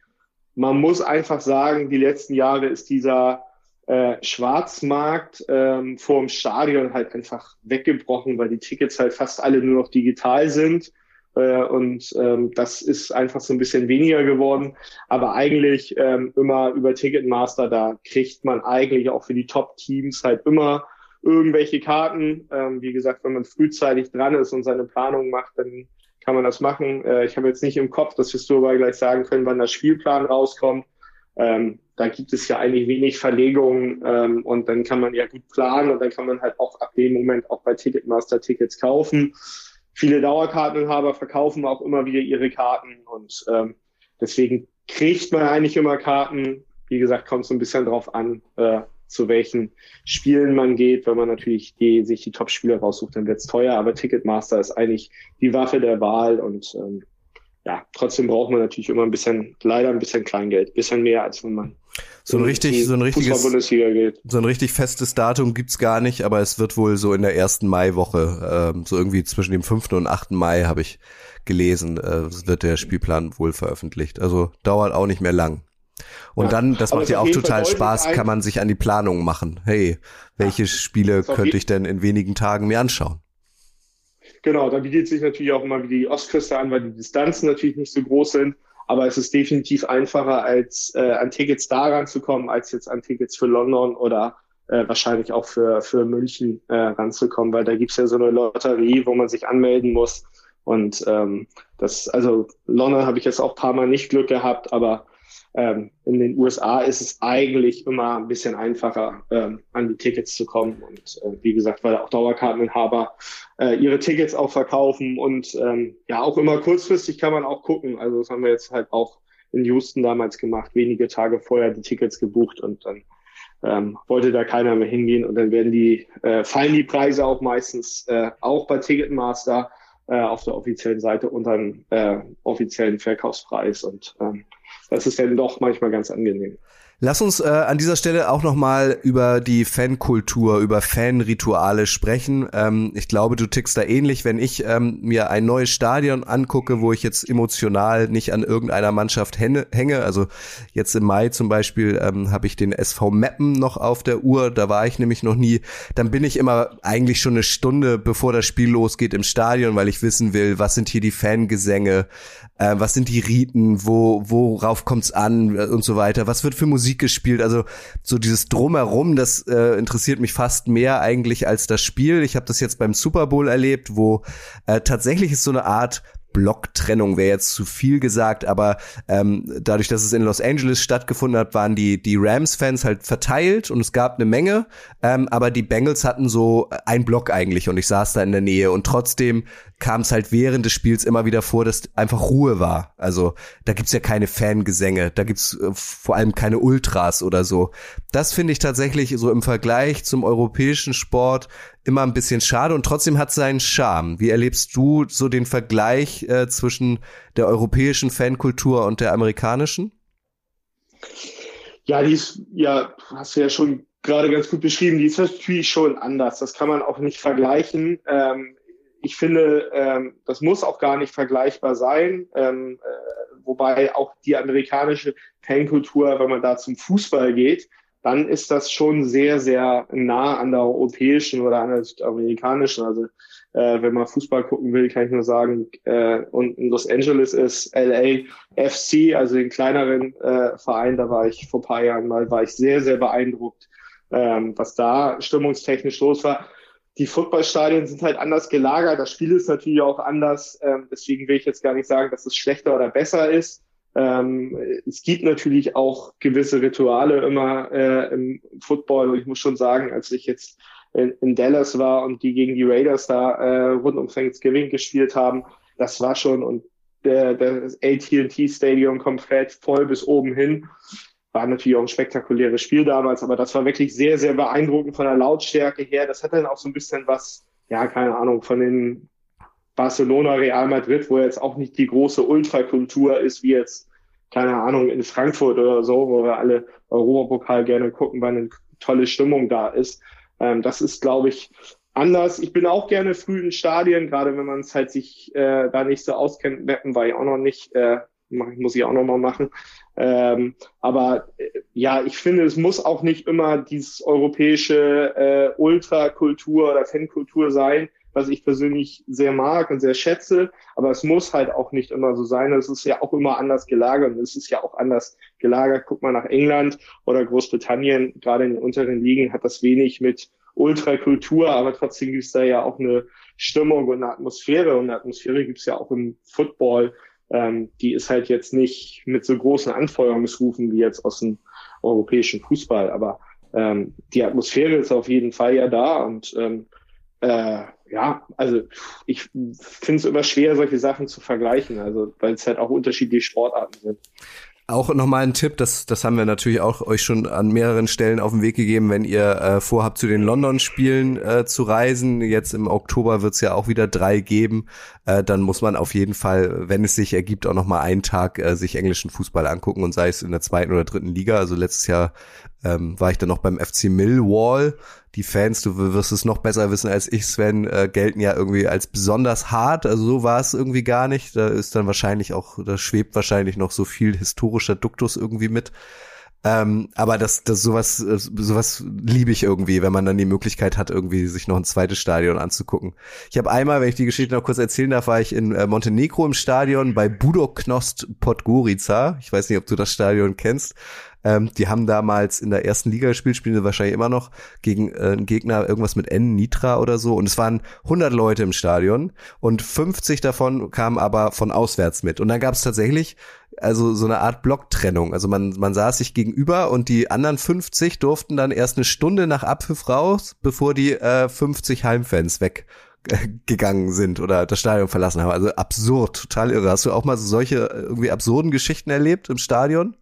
Speaker 6: Man muss einfach sagen, die letzten Jahre ist dieser äh, Schwarzmarkt ähm, vor dem Stadion halt einfach weggebrochen, weil die Tickets halt fast alle nur noch digital sind. Äh, und ähm, das ist einfach so ein bisschen weniger geworden. Aber eigentlich ähm, immer über Ticketmaster, da kriegt man eigentlich auch für die Top-Teams halt immer irgendwelche Karten. Ähm, wie gesagt, wenn man frühzeitig dran ist und seine Planung macht, dann kann man das machen. Äh, ich habe jetzt nicht im Kopf, dass wir es aber gleich sagen können, wann der Spielplan rauskommt. Ähm, da gibt es ja eigentlich wenig Verlegungen ähm, und dann kann man ja gut planen und dann kann man halt auch ab dem Moment auch bei Ticketmaster Tickets kaufen. Viele Dauerkarteninhaber verkaufen auch immer wieder ihre Karten und ähm, deswegen kriegt man eigentlich immer Karten. Wie gesagt, kommt so ein bisschen drauf an, äh, zu welchen Spielen man geht. Wenn man natürlich die, sich die Top-Spieler raussucht, dann wird's teuer, aber Ticketmaster ist eigentlich die Waffe der Wahl und ähm, ja, trotzdem braucht man natürlich immer ein bisschen, leider ein bisschen Kleingeld, bisschen mehr, als wenn man
Speaker 5: so ein richtig, so ein richtiges, so ein richtig festes Datum gibt's gar nicht, aber es wird wohl so in der ersten Maiwoche, ähm, so irgendwie zwischen dem 5. und 8. Mai habe ich gelesen, äh, wird der Spielplan wohl veröffentlicht. Also dauert auch nicht mehr lang. Und ja, dann, das macht ja auch total Spaß, kann man sich an die Planung machen. Hey, welche ja, Spiele könnte ich denn in wenigen Tagen mir anschauen?
Speaker 6: Genau, da bietet sich natürlich auch immer wie die Ostküste an, weil die Distanzen natürlich nicht so groß sind. Aber es ist definitiv einfacher, als äh, an Tickets da ranzukommen, als jetzt an Tickets für London oder äh, wahrscheinlich auch für, für München äh, ranzukommen, weil da gibt's ja so eine Lotterie, wo man sich anmelden muss. Und ähm, das, also London habe ich jetzt auch paar Mal nicht Glück gehabt, aber ähm, in den USA ist es eigentlich immer ein bisschen einfacher, ähm, an die Tickets zu kommen. Und äh, wie gesagt, weil auch Dauerkarteninhaber äh, ihre Tickets auch verkaufen und ähm, ja, auch immer kurzfristig kann man auch gucken. Also das haben wir jetzt halt auch in Houston damals gemacht, wenige Tage vorher die Tickets gebucht und dann ähm, wollte da keiner mehr hingehen und dann werden die, äh, fallen die Preise auch meistens äh, auch bei Ticketmaster äh, auf der offiziellen Seite unter den äh, offiziellen Verkaufspreis und ähm, das ist dann doch manchmal ganz angenehm.
Speaker 5: Lass uns äh, an dieser Stelle auch nochmal über die Fankultur, über Fanrituale sprechen. Ähm, ich glaube, du tickst da ähnlich, wenn ich ähm, mir ein neues Stadion angucke, wo ich jetzt emotional nicht an irgendeiner Mannschaft hänge. Also jetzt im Mai zum Beispiel ähm, habe ich den SV Meppen noch auf der Uhr, da war ich nämlich noch nie. Dann bin ich immer eigentlich schon eine Stunde, bevor das Spiel losgeht, im Stadion, weil ich wissen will, was sind hier die Fangesänge, äh, was sind die Riten, wo, worauf kommt's an äh, und so weiter, was wird für Musik gespielt, also so dieses Drumherum, das äh, interessiert mich fast mehr eigentlich als das Spiel. Ich habe das jetzt beim Super Bowl erlebt, wo äh, tatsächlich ist so eine Art Blocktrennung wäre jetzt zu viel gesagt, aber ähm, dadurch, dass es in Los Angeles stattgefunden hat, waren die die Rams-Fans halt verteilt und es gab eine Menge, ähm, aber die Bengals hatten so ein Block eigentlich und ich saß da in der Nähe und trotzdem kam es halt während des Spiels immer wieder vor, dass einfach Ruhe war. Also da gibt's ja keine Fangesänge, da gibt's äh, vor allem keine Ultras oder so. Das finde ich tatsächlich so im Vergleich zum europäischen Sport immer ein bisschen schade und trotzdem hat seinen Charme. Wie erlebst du so den Vergleich äh, zwischen der europäischen Fankultur und der amerikanischen?
Speaker 6: Ja, die ist, ja, hast du ja schon gerade ganz gut beschrieben, die ist natürlich schon anders. Das kann man auch nicht vergleichen. Ähm, ich finde, ähm, das muss auch gar nicht vergleichbar sein. Ähm, äh, wobei auch die amerikanische Fankultur, wenn man da zum Fußball geht, dann ist das schon sehr, sehr nah an der europäischen oder an der südamerikanischen. Also äh, wenn man Fußball gucken will, kann ich nur sagen, äh, und in Los Angeles ist LA FC, also den kleineren äh, Verein, da war ich vor paar Jahren mal, war ich sehr, sehr beeindruckt, ähm, was da stimmungstechnisch los war die Footballstadien sind halt anders gelagert. Das Spiel ist natürlich auch anders. Ähm, deswegen will ich jetzt gar nicht sagen, dass es schlechter oder besser ist. Ähm, es gibt natürlich auch gewisse Rituale immer äh, im Football. Und ich muss schon sagen, als ich jetzt in, in Dallas war und die gegen die Raiders da äh, rund um Thanksgiving gespielt haben, das war schon und der, das AT&T Stadium komplett voll bis oben hin war natürlich auch ein spektakuläres Spiel damals, aber das war wirklich sehr, sehr beeindruckend von der Lautstärke her. Das hat dann auch so ein bisschen was, ja, keine Ahnung, von den Barcelona, Real Madrid, wo jetzt auch nicht die große Ultrakultur ist, wie jetzt, keine Ahnung, in Frankfurt oder so, wo wir alle Europapokal gerne gucken, weil eine tolle Stimmung da ist. Ähm, das ist, glaube ich, anders. Ich bin auch gerne früh in Stadien, gerade wenn man es halt sich äh, da nicht so auskennt. Mappen war ich auch noch nicht, äh, muss ich auch noch mal machen. Ähm, aber äh, ja, ich finde, es muss auch nicht immer dieses europäische äh, Ultrakultur oder Fankultur sein, was ich persönlich sehr mag und sehr schätze. Aber es muss halt auch nicht immer so sein. Es ist ja auch immer anders gelagert und es ist ja auch anders gelagert. Guck mal nach England oder Großbritannien, gerade in den unteren Ligen hat das wenig mit Ultrakultur, aber trotzdem gibt es da ja auch eine Stimmung und eine Atmosphäre und eine Atmosphäre gibt es ja auch im Football. Ähm, die ist halt jetzt nicht mit so großen Anfeuerungsrufen wie jetzt aus dem europäischen Fußball, aber ähm, die Atmosphäre ist auf jeden Fall ja da und ähm, äh, ja, also ich finde es immer schwer, solche Sachen zu vergleichen, also weil es halt auch unterschiedliche Sportarten sind.
Speaker 5: Auch nochmal ein Tipp, das, das haben wir natürlich auch euch schon an mehreren Stellen auf den Weg gegeben, wenn ihr äh, vorhabt, zu den London-Spielen äh, zu reisen. Jetzt im Oktober wird es ja auch wieder drei geben. Äh, dann muss man auf jeden Fall, wenn es sich ergibt, auch nochmal einen Tag äh, sich englischen Fußball angucken und sei es in der zweiten oder dritten Liga. Also letztes Jahr ähm, war ich dann noch beim FC Millwall die Fans, du wirst es noch besser wissen als ich, Sven, äh, gelten ja irgendwie als besonders hart. Also so war es irgendwie gar nicht. Da ist dann wahrscheinlich auch, da schwebt wahrscheinlich noch so viel historischer Duktus irgendwie mit. Ähm, aber das, das sowas, äh, sowas liebe ich irgendwie, wenn man dann die Möglichkeit hat, irgendwie sich noch ein zweites Stadion anzugucken. Ich habe einmal, wenn ich die Geschichte noch kurz erzählen darf, war ich in äh, Montenegro im Stadion bei Budoknost Podgorica. Ich weiß nicht, ob du das Stadion kennst. Ähm, die haben damals in der ersten Liga gespielt, spielen sie wahrscheinlich immer noch gegen äh, einen Gegner irgendwas mit N, Nitra oder so. Und es waren 100 Leute im Stadion und 50 davon kamen aber von auswärts mit. Und dann gab es tatsächlich also so eine Art Blocktrennung. Also man, man saß sich gegenüber und die anderen 50 durften dann erst eine Stunde nach Abpfiff raus, bevor die äh, 50 Heimfans weg gegangen sind oder das Stadion verlassen haben. Also absurd, total irre. Hast du auch mal so solche äh, irgendwie absurden Geschichten erlebt im Stadion?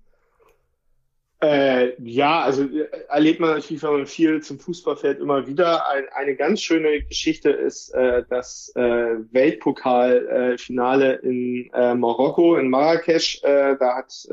Speaker 6: Äh, ja, also äh, erlebt man natürlich, wenn man viel zum Fußball fährt, immer wieder. Ein, eine ganz schöne Geschichte ist äh, das äh, Weltpokalfinale äh, in äh, Marokko, in Marrakesch. Äh, da hat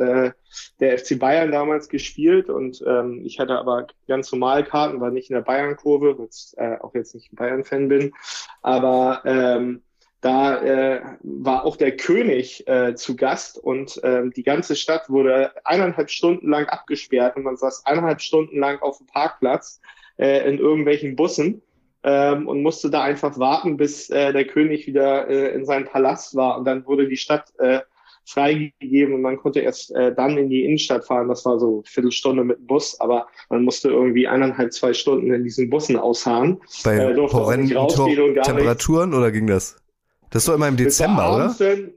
Speaker 6: der FC Bayern damals gespielt und ähm, ich hatte aber ganz normal Karten, war nicht in der Bayern-Kurve, weil auch jetzt nicht ein Bayern-Fan bin. Aber ähm, da äh, war auch der König äh, zu Gast und ähm, die ganze Stadt wurde eineinhalb Stunden lang abgesperrt und man saß eineinhalb Stunden lang auf dem Parkplatz äh, in irgendwelchen Bussen ähm, und musste da einfach warten, bis äh, der König wieder äh, in seinem Palast war und dann wurde die Stadt äh, freigegeben und man konnte erst äh, dann in die Innenstadt fahren. Das war so eine Viertelstunde mit dem Bus, aber man musste irgendwie eineinhalb, zwei Stunden in diesen Bussen ausharren.
Speaker 5: Bei äh, horrenden Temperaturen oder ging das? Das ist doch immer im Dezember, oder?
Speaker 6: Dann,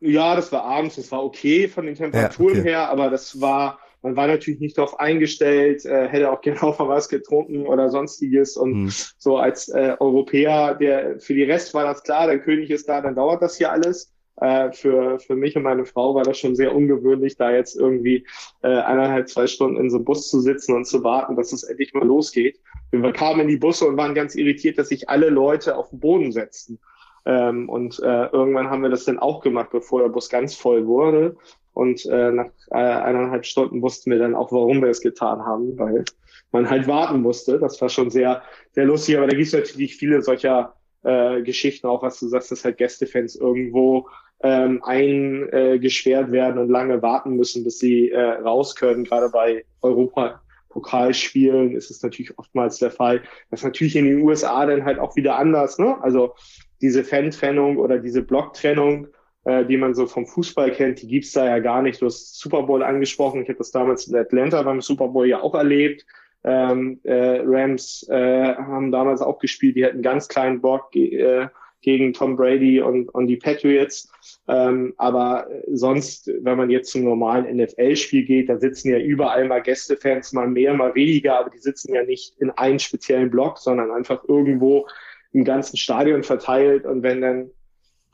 Speaker 6: ja, das war abends, das war okay von den Temperaturen ja, okay. her, aber das war, man war natürlich nicht darauf eingestellt, äh, hätte auch gerne auch mal was getrunken oder sonstiges. Und hm. so als äh, Europäer, der für die Rest war das klar, der König ist da, dann dauert das hier alles. Äh, für, für mich und meine Frau war das schon sehr ungewöhnlich, da jetzt irgendwie äh, eineinhalb, zwei Stunden in so einem Bus zu sitzen und zu warten, dass es endlich mal losgeht. Wir kamen in die Busse und waren ganz irritiert, dass sich alle Leute auf den Boden setzten. Ähm, und äh, irgendwann haben wir das dann auch gemacht, bevor der Bus ganz voll wurde. Und äh, nach äh, eineinhalb Stunden wussten wir dann auch, warum wir es getan haben, weil man halt warten musste. Das war schon sehr, sehr lustig. Aber da gibt es natürlich viele solcher äh, Geschichten, auch was du sagst, dass halt Gästefans irgendwo ähm, eingesperrt äh, werden und lange warten müssen, bis sie äh, raus können. Gerade bei Europa Pokalspielen ist es natürlich oftmals der Fall. Das ist natürlich in den USA dann halt auch wieder anders. Ne? Also diese Fan-Trennung oder diese Block-Trennung, äh, die man so vom Fußball kennt, die gibt's da ja gar nicht. Du hast Super Bowl angesprochen. Ich habe das damals in Atlanta beim Super Bowl ja auch erlebt. Ähm, äh, Rams äh, haben damals auch gespielt. Die hatten ganz kleinen Block äh, gegen Tom Brady und, und die Patriots. Ähm, aber sonst, wenn man jetzt zum normalen NFL-Spiel geht, da sitzen ja überall mal Gästefans, mal mehr, mal weniger, aber die sitzen ja nicht in einem speziellen Block, sondern einfach irgendwo im ganzen Stadion verteilt und wenn dann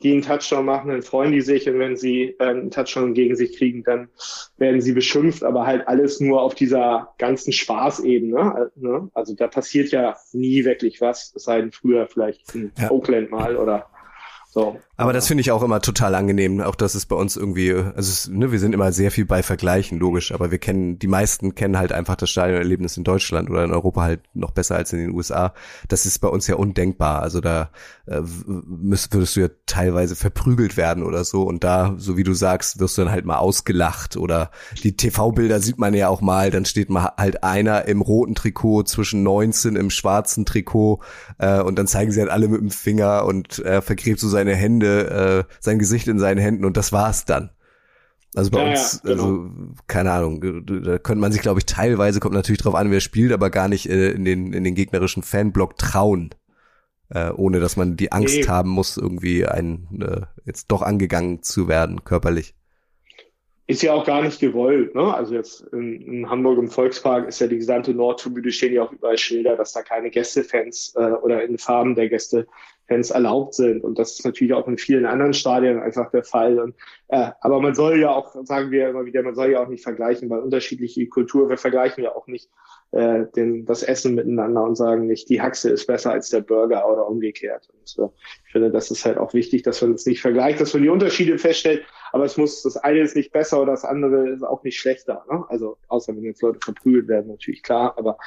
Speaker 6: die einen Touchdown machen, dann freuen die sich und wenn sie äh, einen Touchdown gegen sich kriegen, dann werden sie beschimpft, aber halt alles nur auf dieser ganzen Spaßebene. Ne? Also da passiert ja nie wirklich was, es sei denn früher vielleicht in ja. Oakland mal oder so.
Speaker 5: Aber das finde ich auch immer total angenehm. Auch das ist bei uns irgendwie, also es, ne, wir sind immer sehr viel bei Vergleichen, logisch, aber wir kennen, die meisten kennen halt einfach das Stadionerlebnis in Deutschland oder in Europa halt noch besser als in den USA. Das ist bei uns ja undenkbar. Also da äh, müsst, würdest du ja teilweise verprügelt werden oder so und da, so wie du sagst, wirst du dann halt mal ausgelacht oder die TV-Bilder sieht man ja auch mal, dann steht mal halt einer im roten Trikot zwischen 19 im schwarzen Trikot äh, und dann zeigen sie halt alle mit dem Finger und er äh, vergräbt so seine Hände Hände, äh, sein Gesicht in seinen Händen und das war's dann. Also bei ja, uns, ja, genau. also keine Ahnung, da könnte man sich, glaube ich, teilweise, kommt natürlich drauf an, wer spielt, aber gar nicht äh, in, den, in den gegnerischen Fanblock trauen. Äh, ohne dass man die Angst nee. haben muss, irgendwie ein äh, jetzt doch angegangen zu werden, körperlich.
Speaker 6: Ist ja auch gar nicht gewollt, ne? Also jetzt in, in Hamburg im Volkspark ist ja die gesamte Nordtribüne stehen ja auch überall Schilder, dass da keine Gästefans äh, oder in Farben der Gäste Fans erlaubt sind. Und das ist natürlich auch in vielen anderen Stadien einfach der Fall. Und, äh, aber man soll ja auch, sagen wir immer wieder, man soll ja auch nicht vergleichen, weil unterschiedliche Kultur, wir vergleichen ja auch nicht äh, den, das Essen miteinander und sagen nicht, die Haxe ist besser als der Burger oder umgekehrt. Und äh, ich finde, das ist halt auch wichtig, dass man das nicht vergleicht, dass man die Unterschiede feststellt, aber es muss, das eine ist nicht besser oder das andere ist auch nicht schlechter. Ne? Also außer wenn jetzt Leute verprügelt werden, natürlich klar, aber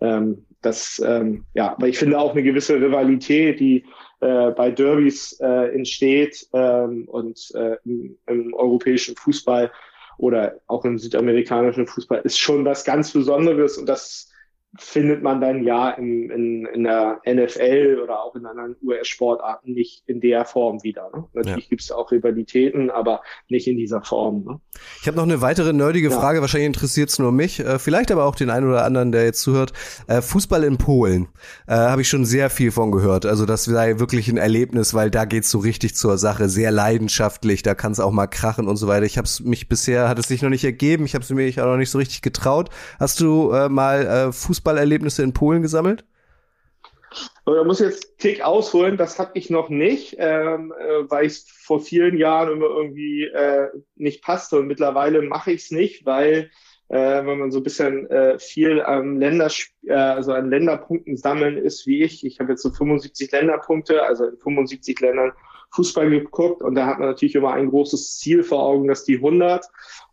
Speaker 6: ähm, das, ähm, ja, aber ich finde auch eine gewisse Rivalität, die äh, bei Derbys äh, entsteht ähm, und äh, im, im europäischen Fußball oder auch im südamerikanischen Fußball ist schon was ganz Besonderes und das findet man dann ja in, in, in der NFL oder auch in anderen US-Sportarten nicht in der Form wieder. Ne? Natürlich ja. gibt es auch Rivalitäten, aber nicht in dieser Form. Ne?
Speaker 5: Ich habe noch eine weitere nerdige ja. Frage, wahrscheinlich interessiert es nur mich, äh, vielleicht aber auch den einen oder anderen, der jetzt zuhört. Äh, Fußball in Polen, äh, habe ich schon sehr viel von gehört. Also das sei wirklich ein Erlebnis, weil da geht's so richtig zur Sache, sehr leidenschaftlich, da kann es auch mal krachen und so weiter. Ich habe es mich bisher, hat es sich noch nicht ergeben, ich habe es mir auch noch nicht so richtig getraut. Hast du äh, mal äh, Fußball Fußballerlebnisse in Polen gesammelt?
Speaker 6: Da muss jetzt Tick ausholen, das habe ich noch nicht, ähm, äh, weil es vor vielen Jahren immer irgendwie äh, nicht passte und mittlerweile mache ich es nicht, weil äh, wenn man so ein bisschen äh, viel am Länder, äh, also an Länderpunkten sammeln ist wie ich. Ich habe jetzt so 75 Länderpunkte, also in 75 Ländern Fußball geguckt und da hat man natürlich immer ein großes Ziel vor Augen, dass die 100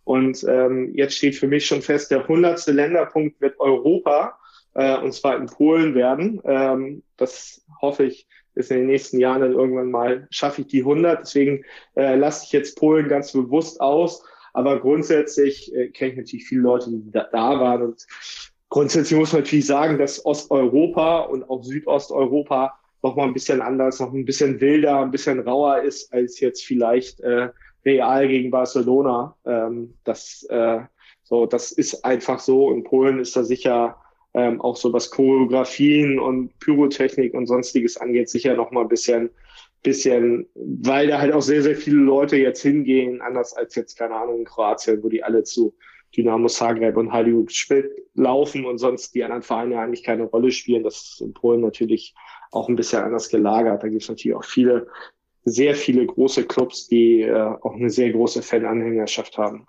Speaker 6: und ähm, jetzt steht für mich schon fest, der 100. Länderpunkt wird Europa äh, und zwar in Polen werden. Ähm, das hoffe ich, ist in den nächsten Jahren dann irgendwann mal schaffe ich die 100. Deswegen äh, lasse ich jetzt Polen ganz bewusst aus. Aber grundsätzlich äh, kenne ich natürlich viele Leute, die da, da waren. Und grundsätzlich muss man natürlich sagen, dass Osteuropa und auch Südosteuropa noch mal ein bisschen anders, noch ein bisschen wilder, ein bisschen rauer ist als jetzt vielleicht äh, Real gegen Barcelona. Ähm, das, äh, so, das ist einfach so. In Polen ist da sicher ähm, auch so was Choreografien und Pyrotechnik und sonstiges angeht, sicher noch mal ein bisschen, bisschen, weil da halt auch sehr, sehr viele Leute jetzt hingehen, anders als jetzt, keine Ahnung, in Kroatien, wo die alle zu Dynamo Zagreb und Hajduk Split laufen und sonst die anderen Vereine eigentlich keine Rolle spielen. Das ist in Polen natürlich auch ein bisschen anders gelagert. Da gibt es natürlich auch viele, sehr viele große Clubs, die äh, auch eine sehr große Fananhängerschaft haben.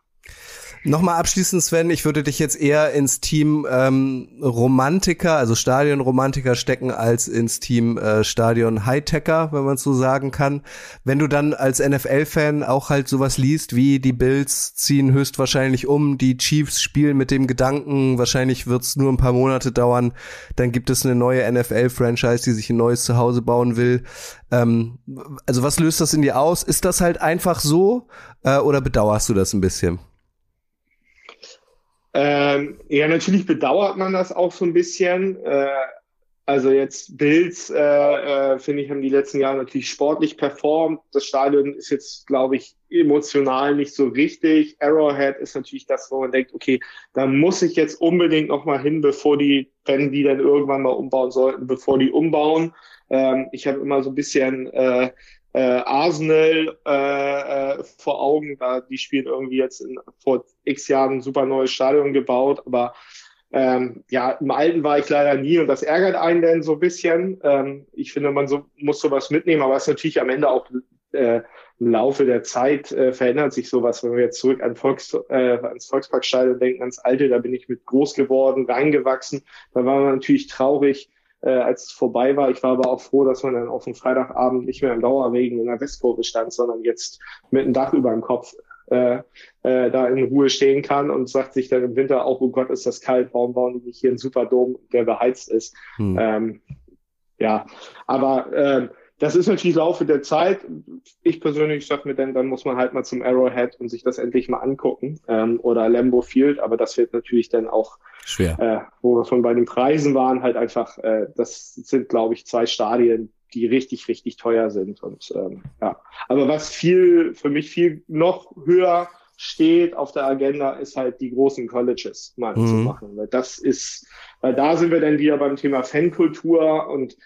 Speaker 5: Nochmal abschließend, Sven, ich würde dich jetzt eher ins Team ähm, Romantiker, also Stadionromantiker stecken, als ins Team äh, Stadion Hightecher, wenn man so sagen kann. Wenn du dann als NFL-Fan auch halt sowas liest, wie die Bills ziehen höchstwahrscheinlich um, die Chiefs spielen mit dem Gedanken, wahrscheinlich wird's nur ein paar Monate dauern, dann gibt es eine neue NFL-Franchise, die sich ein neues Zuhause bauen will. Ähm, also was löst das in dir aus? Ist das halt einfach so äh, oder bedauerst du das ein bisschen?
Speaker 6: Ähm, ja, natürlich bedauert man das auch so ein bisschen. Äh, also jetzt Bills, äh, äh, finde ich, haben die letzten Jahre natürlich sportlich performt. Das Stadion ist jetzt, glaube ich, emotional nicht so richtig. Arrowhead ist natürlich das, wo man denkt, okay, da muss ich jetzt unbedingt noch mal hin, bevor die, wenn die dann irgendwann mal umbauen sollten, bevor die umbauen. Ähm, ich habe immer so ein bisschen äh, äh, Arsenal äh, äh, vor Augen. Da, die spielen irgendwie jetzt in, vor x Jahren ein super neues Stadion gebaut, aber ähm, ja, im Alten war ich leider nie und das ärgert einen denn so ein bisschen. Ähm, ich finde, man so, muss sowas mitnehmen, aber es ist natürlich am Ende auch äh, im Laufe der Zeit äh, verändert sich sowas. Wenn wir jetzt zurück an Volks, äh, ans Volksparkstadion denken, ans Alte, da bin ich mit groß geworden, reingewachsen. Da war man natürlich traurig, äh, als es vorbei war. Ich war aber auch froh, dass man dann auf dem Freitagabend nicht mehr im Dauerregen in der Westkurve stand, sondern jetzt mit einem Dach über dem Kopf äh, äh, da in Ruhe stehen kann und sagt sich dann im Winter auch, oh Gott, ist das kalt, warum bauen die nicht hier einen Superdom, der beheizt ist. Hm. Ähm, ja, aber äh, das ist natürlich Laufe der Zeit. Ich persönlich sage mir dann, dann muss man halt mal zum Arrowhead und sich das endlich mal angucken. Ähm, oder Lambo Field, aber das wird natürlich dann auch
Speaker 5: schwer.
Speaker 6: Äh, wo wir schon bei den Preisen waren, halt einfach, äh, das sind, glaube ich, zwei Stadien, die richtig, richtig teuer sind. Und ähm, ja, aber was viel für mich viel noch höher steht auf der Agenda, ist halt die großen Colleges mal mhm. zu machen. Weil das ist, weil da sind wir dann wieder beim Thema Fankultur und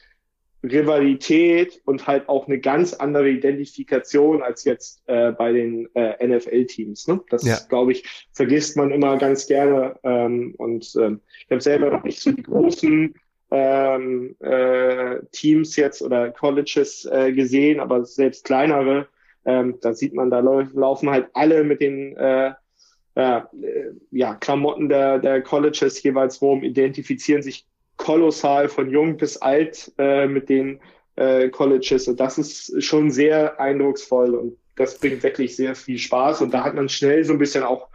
Speaker 6: Rivalität und halt auch eine ganz andere Identifikation als jetzt äh, bei den äh, NFL-Teams. Ne? Das, ja. glaube ich, vergisst man immer ganz gerne. Ähm, und ähm, ich habe selber noch nicht so die großen ähm, äh, Teams jetzt oder Colleges äh, gesehen, aber selbst kleinere, ähm, da sieht man, da laufen halt alle mit den äh, äh, ja, Klamotten der, der Colleges jeweils rum, identifizieren sich kolossal von jung bis alt äh, mit den äh, Colleges und das ist schon sehr eindrucksvoll und das bringt wirklich sehr viel Spaß und da hat man schnell so ein bisschen auch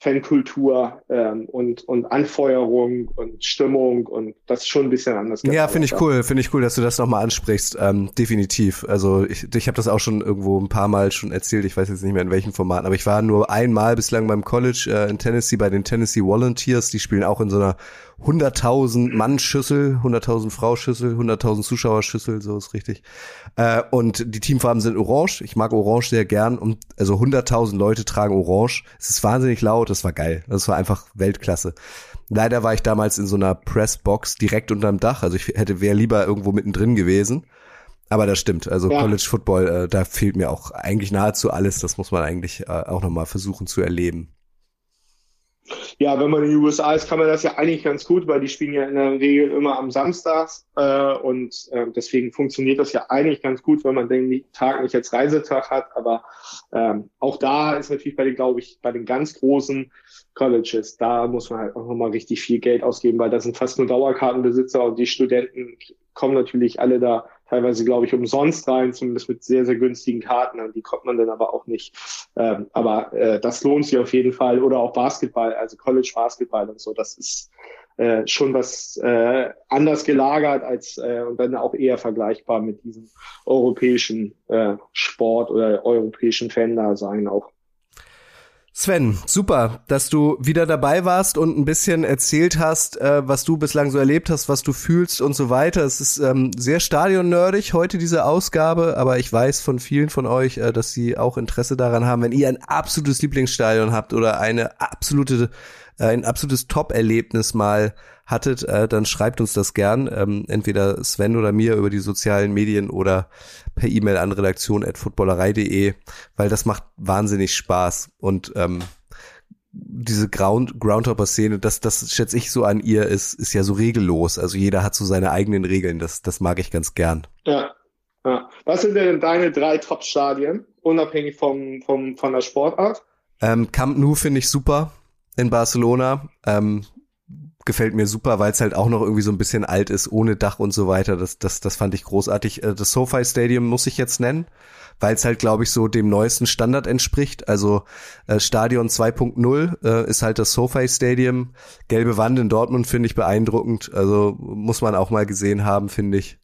Speaker 6: Fankultur ähm, und, und Anfeuerung und Stimmung und das ist schon ein bisschen anders.
Speaker 5: Ja, finde ich cool, finde ich cool, dass du das nochmal ansprichst. Ähm, definitiv. Also ich, ich habe das auch schon irgendwo ein paar Mal schon erzählt, ich weiß jetzt nicht mehr in welchem Format, aber ich war nur einmal bislang beim College äh, in Tennessee bei den Tennessee Volunteers, die spielen auch in so einer 100.000 Mann-Schüssel, 100.000 Frau-Schüssel, 100.000 Zuschauerschüssel, so ist richtig. Äh, und die Teamfarben sind orange. Ich mag orange sehr gern. Und also 100.000 Leute tragen orange. Es ist wahnsinnig laut. Das war geil. Das war einfach Weltklasse. Leider war ich damals in so einer Pressbox direkt unterm Dach. Also ich hätte wäre lieber irgendwo mittendrin gewesen. Aber das stimmt. Also ja. College Football, äh, da fehlt mir auch eigentlich nahezu alles. Das muss man eigentlich äh, auch nochmal versuchen zu erleben.
Speaker 6: Ja, wenn man in den USA ist, kann man das ja eigentlich ganz gut, weil die spielen ja in der Regel immer am Samstag äh, und äh, deswegen funktioniert das ja eigentlich ganz gut, wenn man den Tag nicht als Reisetag hat. Aber ähm, auch da ist natürlich bei den, glaube ich, bei den ganz großen Colleges, da muss man halt auch nochmal richtig viel Geld ausgeben, weil da sind fast nur Dauerkartenbesitzer und die Studenten kommen natürlich alle da teilweise, glaube ich, umsonst rein, zumindest mit sehr, sehr günstigen Karten, an die kommt man dann aber auch nicht. Ähm, aber äh, das lohnt sich auf jeden Fall. Oder auch Basketball, also College Basketball und so, das ist äh, schon was äh, anders gelagert als äh, und dann auch eher vergleichbar mit diesem europäischen äh, Sport oder europäischen Fan-Dasein auch.
Speaker 5: Sven, super, dass du wieder dabei warst und ein bisschen erzählt hast, äh, was du bislang so erlebt hast, was du fühlst und so weiter. Es ist ähm, sehr stadionnerdig heute diese Ausgabe, aber ich weiß von vielen von euch, äh, dass sie auch Interesse daran haben, wenn ihr ein absolutes Lieblingsstadion habt oder eine absolute ein absolutes Top-Erlebnis mal hattet, äh, dann schreibt uns das gern, ähm, entweder Sven oder mir über die sozialen Medien oder per E-Mail an redaktion.footballerei.de, weil das macht wahnsinnig Spaß und ähm, diese Ground, Groundhopper-Szene, das, das schätze ich so an ihr, ist, ist ja so regellos. Also jeder hat so seine eigenen Regeln. Das, das mag ich ganz gern.
Speaker 6: Ja, ja. Was sind denn deine drei Top-Stadien, unabhängig vom, vom, von der Sportart?
Speaker 5: Ähm, Camp Nou finde ich super in Barcelona. Ähm, gefällt mir super, weil es halt auch noch irgendwie so ein bisschen alt ist, ohne Dach und so weiter. Das, das, das fand ich großartig. Äh, das SoFi Stadium muss ich jetzt nennen, weil es halt, glaube ich, so dem neuesten Standard entspricht. Also äh, Stadion 2.0 äh, ist halt das SoFi Stadium. Gelbe Wand in Dortmund finde ich beeindruckend. Also muss man auch mal gesehen haben, finde ich.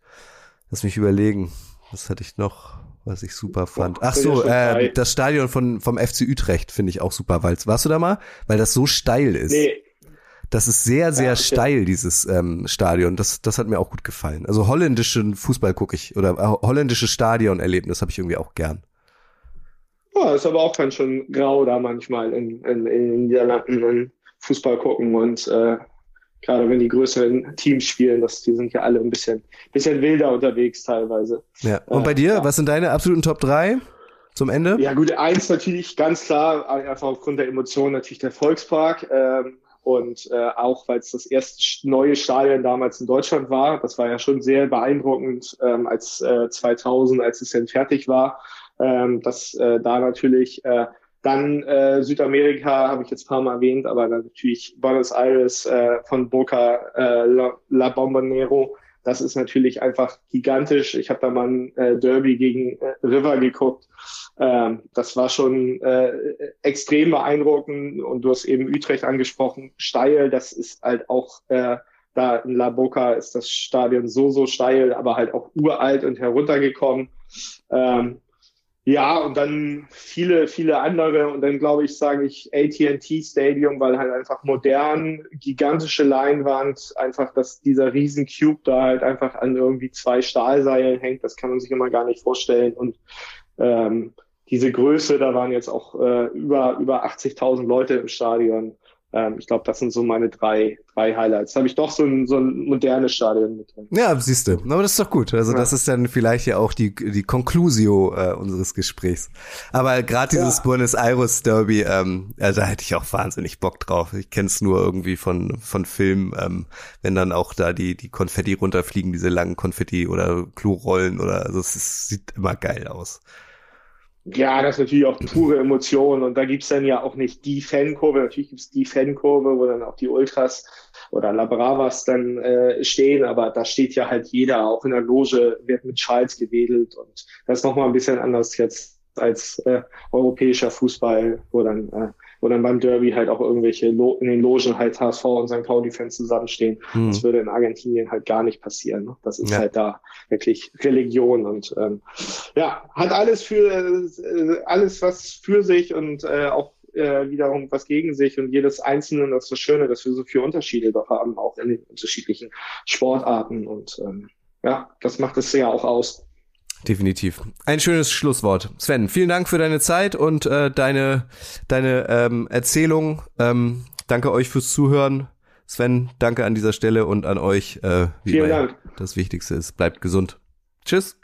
Speaker 5: Lass mich überlegen. Was hatte ich noch? Was ich super fand. Ach so, äh, das Stadion von vom FC Utrecht finde ich auch super, weil warst du da mal, weil das so steil ist. Nee, das ist sehr, sehr ja, steil, dieses ähm, Stadion. Das, das hat mir auch gut gefallen. Also holländischen Fußball gucke ich oder äh, holländische Stadionerlebnis habe ich irgendwie auch gern.
Speaker 6: Ja, ist aber auch ganz schön grau da manchmal in, in, in den Niederlanden und Fußball gucken und äh, gerade wenn die größeren Teams spielen, das, die sind ja alle ein bisschen, bisschen wilder unterwegs teilweise.
Speaker 5: Ja. Und bei äh, dir, ja. was sind deine absoluten Top 3? Zum Ende?
Speaker 6: Ja, gut, eins natürlich ganz klar, einfach aufgrund der Emotionen natürlich der Volkspark. Ähm, und äh, auch, weil es das erste neue Stadion damals in Deutschland war, das war ja schon sehr beeindruckend, ähm, als äh, 2000, als es dann fertig war. Ähm, dass äh, da natürlich äh, dann äh, Südamerika habe ich jetzt ein paar Mal erwähnt, aber dann natürlich Buenos Aires äh, von Boca äh, La, La Bombonero. Das ist natürlich einfach gigantisch. Ich habe da mal ein äh, Derby gegen äh, River geguckt. Ähm, das war schon äh, extrem beeindruckend. Und du hast eben Utrecht angesprochen. Steil, das ist halt auch äh, da in La Boca ist das Stadion so, so steil, aber halt auch uralt und heruntergekommen. Ähm, ja, und dann viele, viele andere. Und dann glaube ich, sage ich AT&T Stadium, weil halt einfach modern, gigantische Leinwand, einfach, dass dieser riesen Cube da halt einfach an irgendwie zwei Stahlseilen hängt. Das kann man sich immer gar nicht vorstellen. Und ähm, diese Größe, da waren jetzt auch äh, über, über 80.000 Leute im Stadion. Ähm, ich glaube, das sind so meine drei, drei Highlights. Habe ich doch so ein, so ein modernes Stadion mit drin.
Speaker 5: Ja, siehst du. Aber das ist doch gut. Also ja. das ist dann vielleicht ja auch die, die Conclusio äh, unseres Gesprächs. Aber gerade dieses ja. Buenos Aires Derby, ähm, ja, da hätte ich auch wahnsinnig Bock drauf. Ich kenne es nur irgendwie von, von Filmen, ähm, wenn dann auch da die, die Konfetti runterfliegen, diese langen Konfetti oder Klorollen oder also es sieht immer geil aus.
Speaker 6: Ja, das ist natürlich auch pure Emotion und da gibt's dann ja auch nicht die Fankurve, natürlich gibt's die Fankurve, wo dann auch die Ultras oder La Bravas dann äh, stehen, aber da steht ja halt jeder, auch in der Loge wird mit Schals gewedelt und das ist nochmal ein bisschen anders jetzt als äh, europäischer Fußball, wo dann äh, wo dann beim Derby halt auch irgendwelche Lo in den Logen halt HSV und St. Pauli-Fans zusammenstehen. Hm. Das würde in Argentinien halt gar nicht passieren. Ne? Das ist ja. halt da wirklich Religion und ähm, ja, hat alles für äh, alles was für sich und äh, auch äh, wiederum was gegen sich und jedes Einzelne, das ist das Schöne, dass wir so viele Unterschiede doch haben, auch in den unterschiedlichen Sportarten und ähm, ja, das macht es ja auch aus.
Speaker 5: Definitiv. Ein schönes Schlusswort. Sven, vielen Dank für deine Zeit und äh, deine, deine ähm, Erzählung. Ähm, danke euch fürs Zuhören. Sven, danke an dieser Stelle und an euch. Äh, wie
Speaker 6: vielen Dank.
Speaker 5: Das Wichtigste ist, bleibt gesund. Tschüss.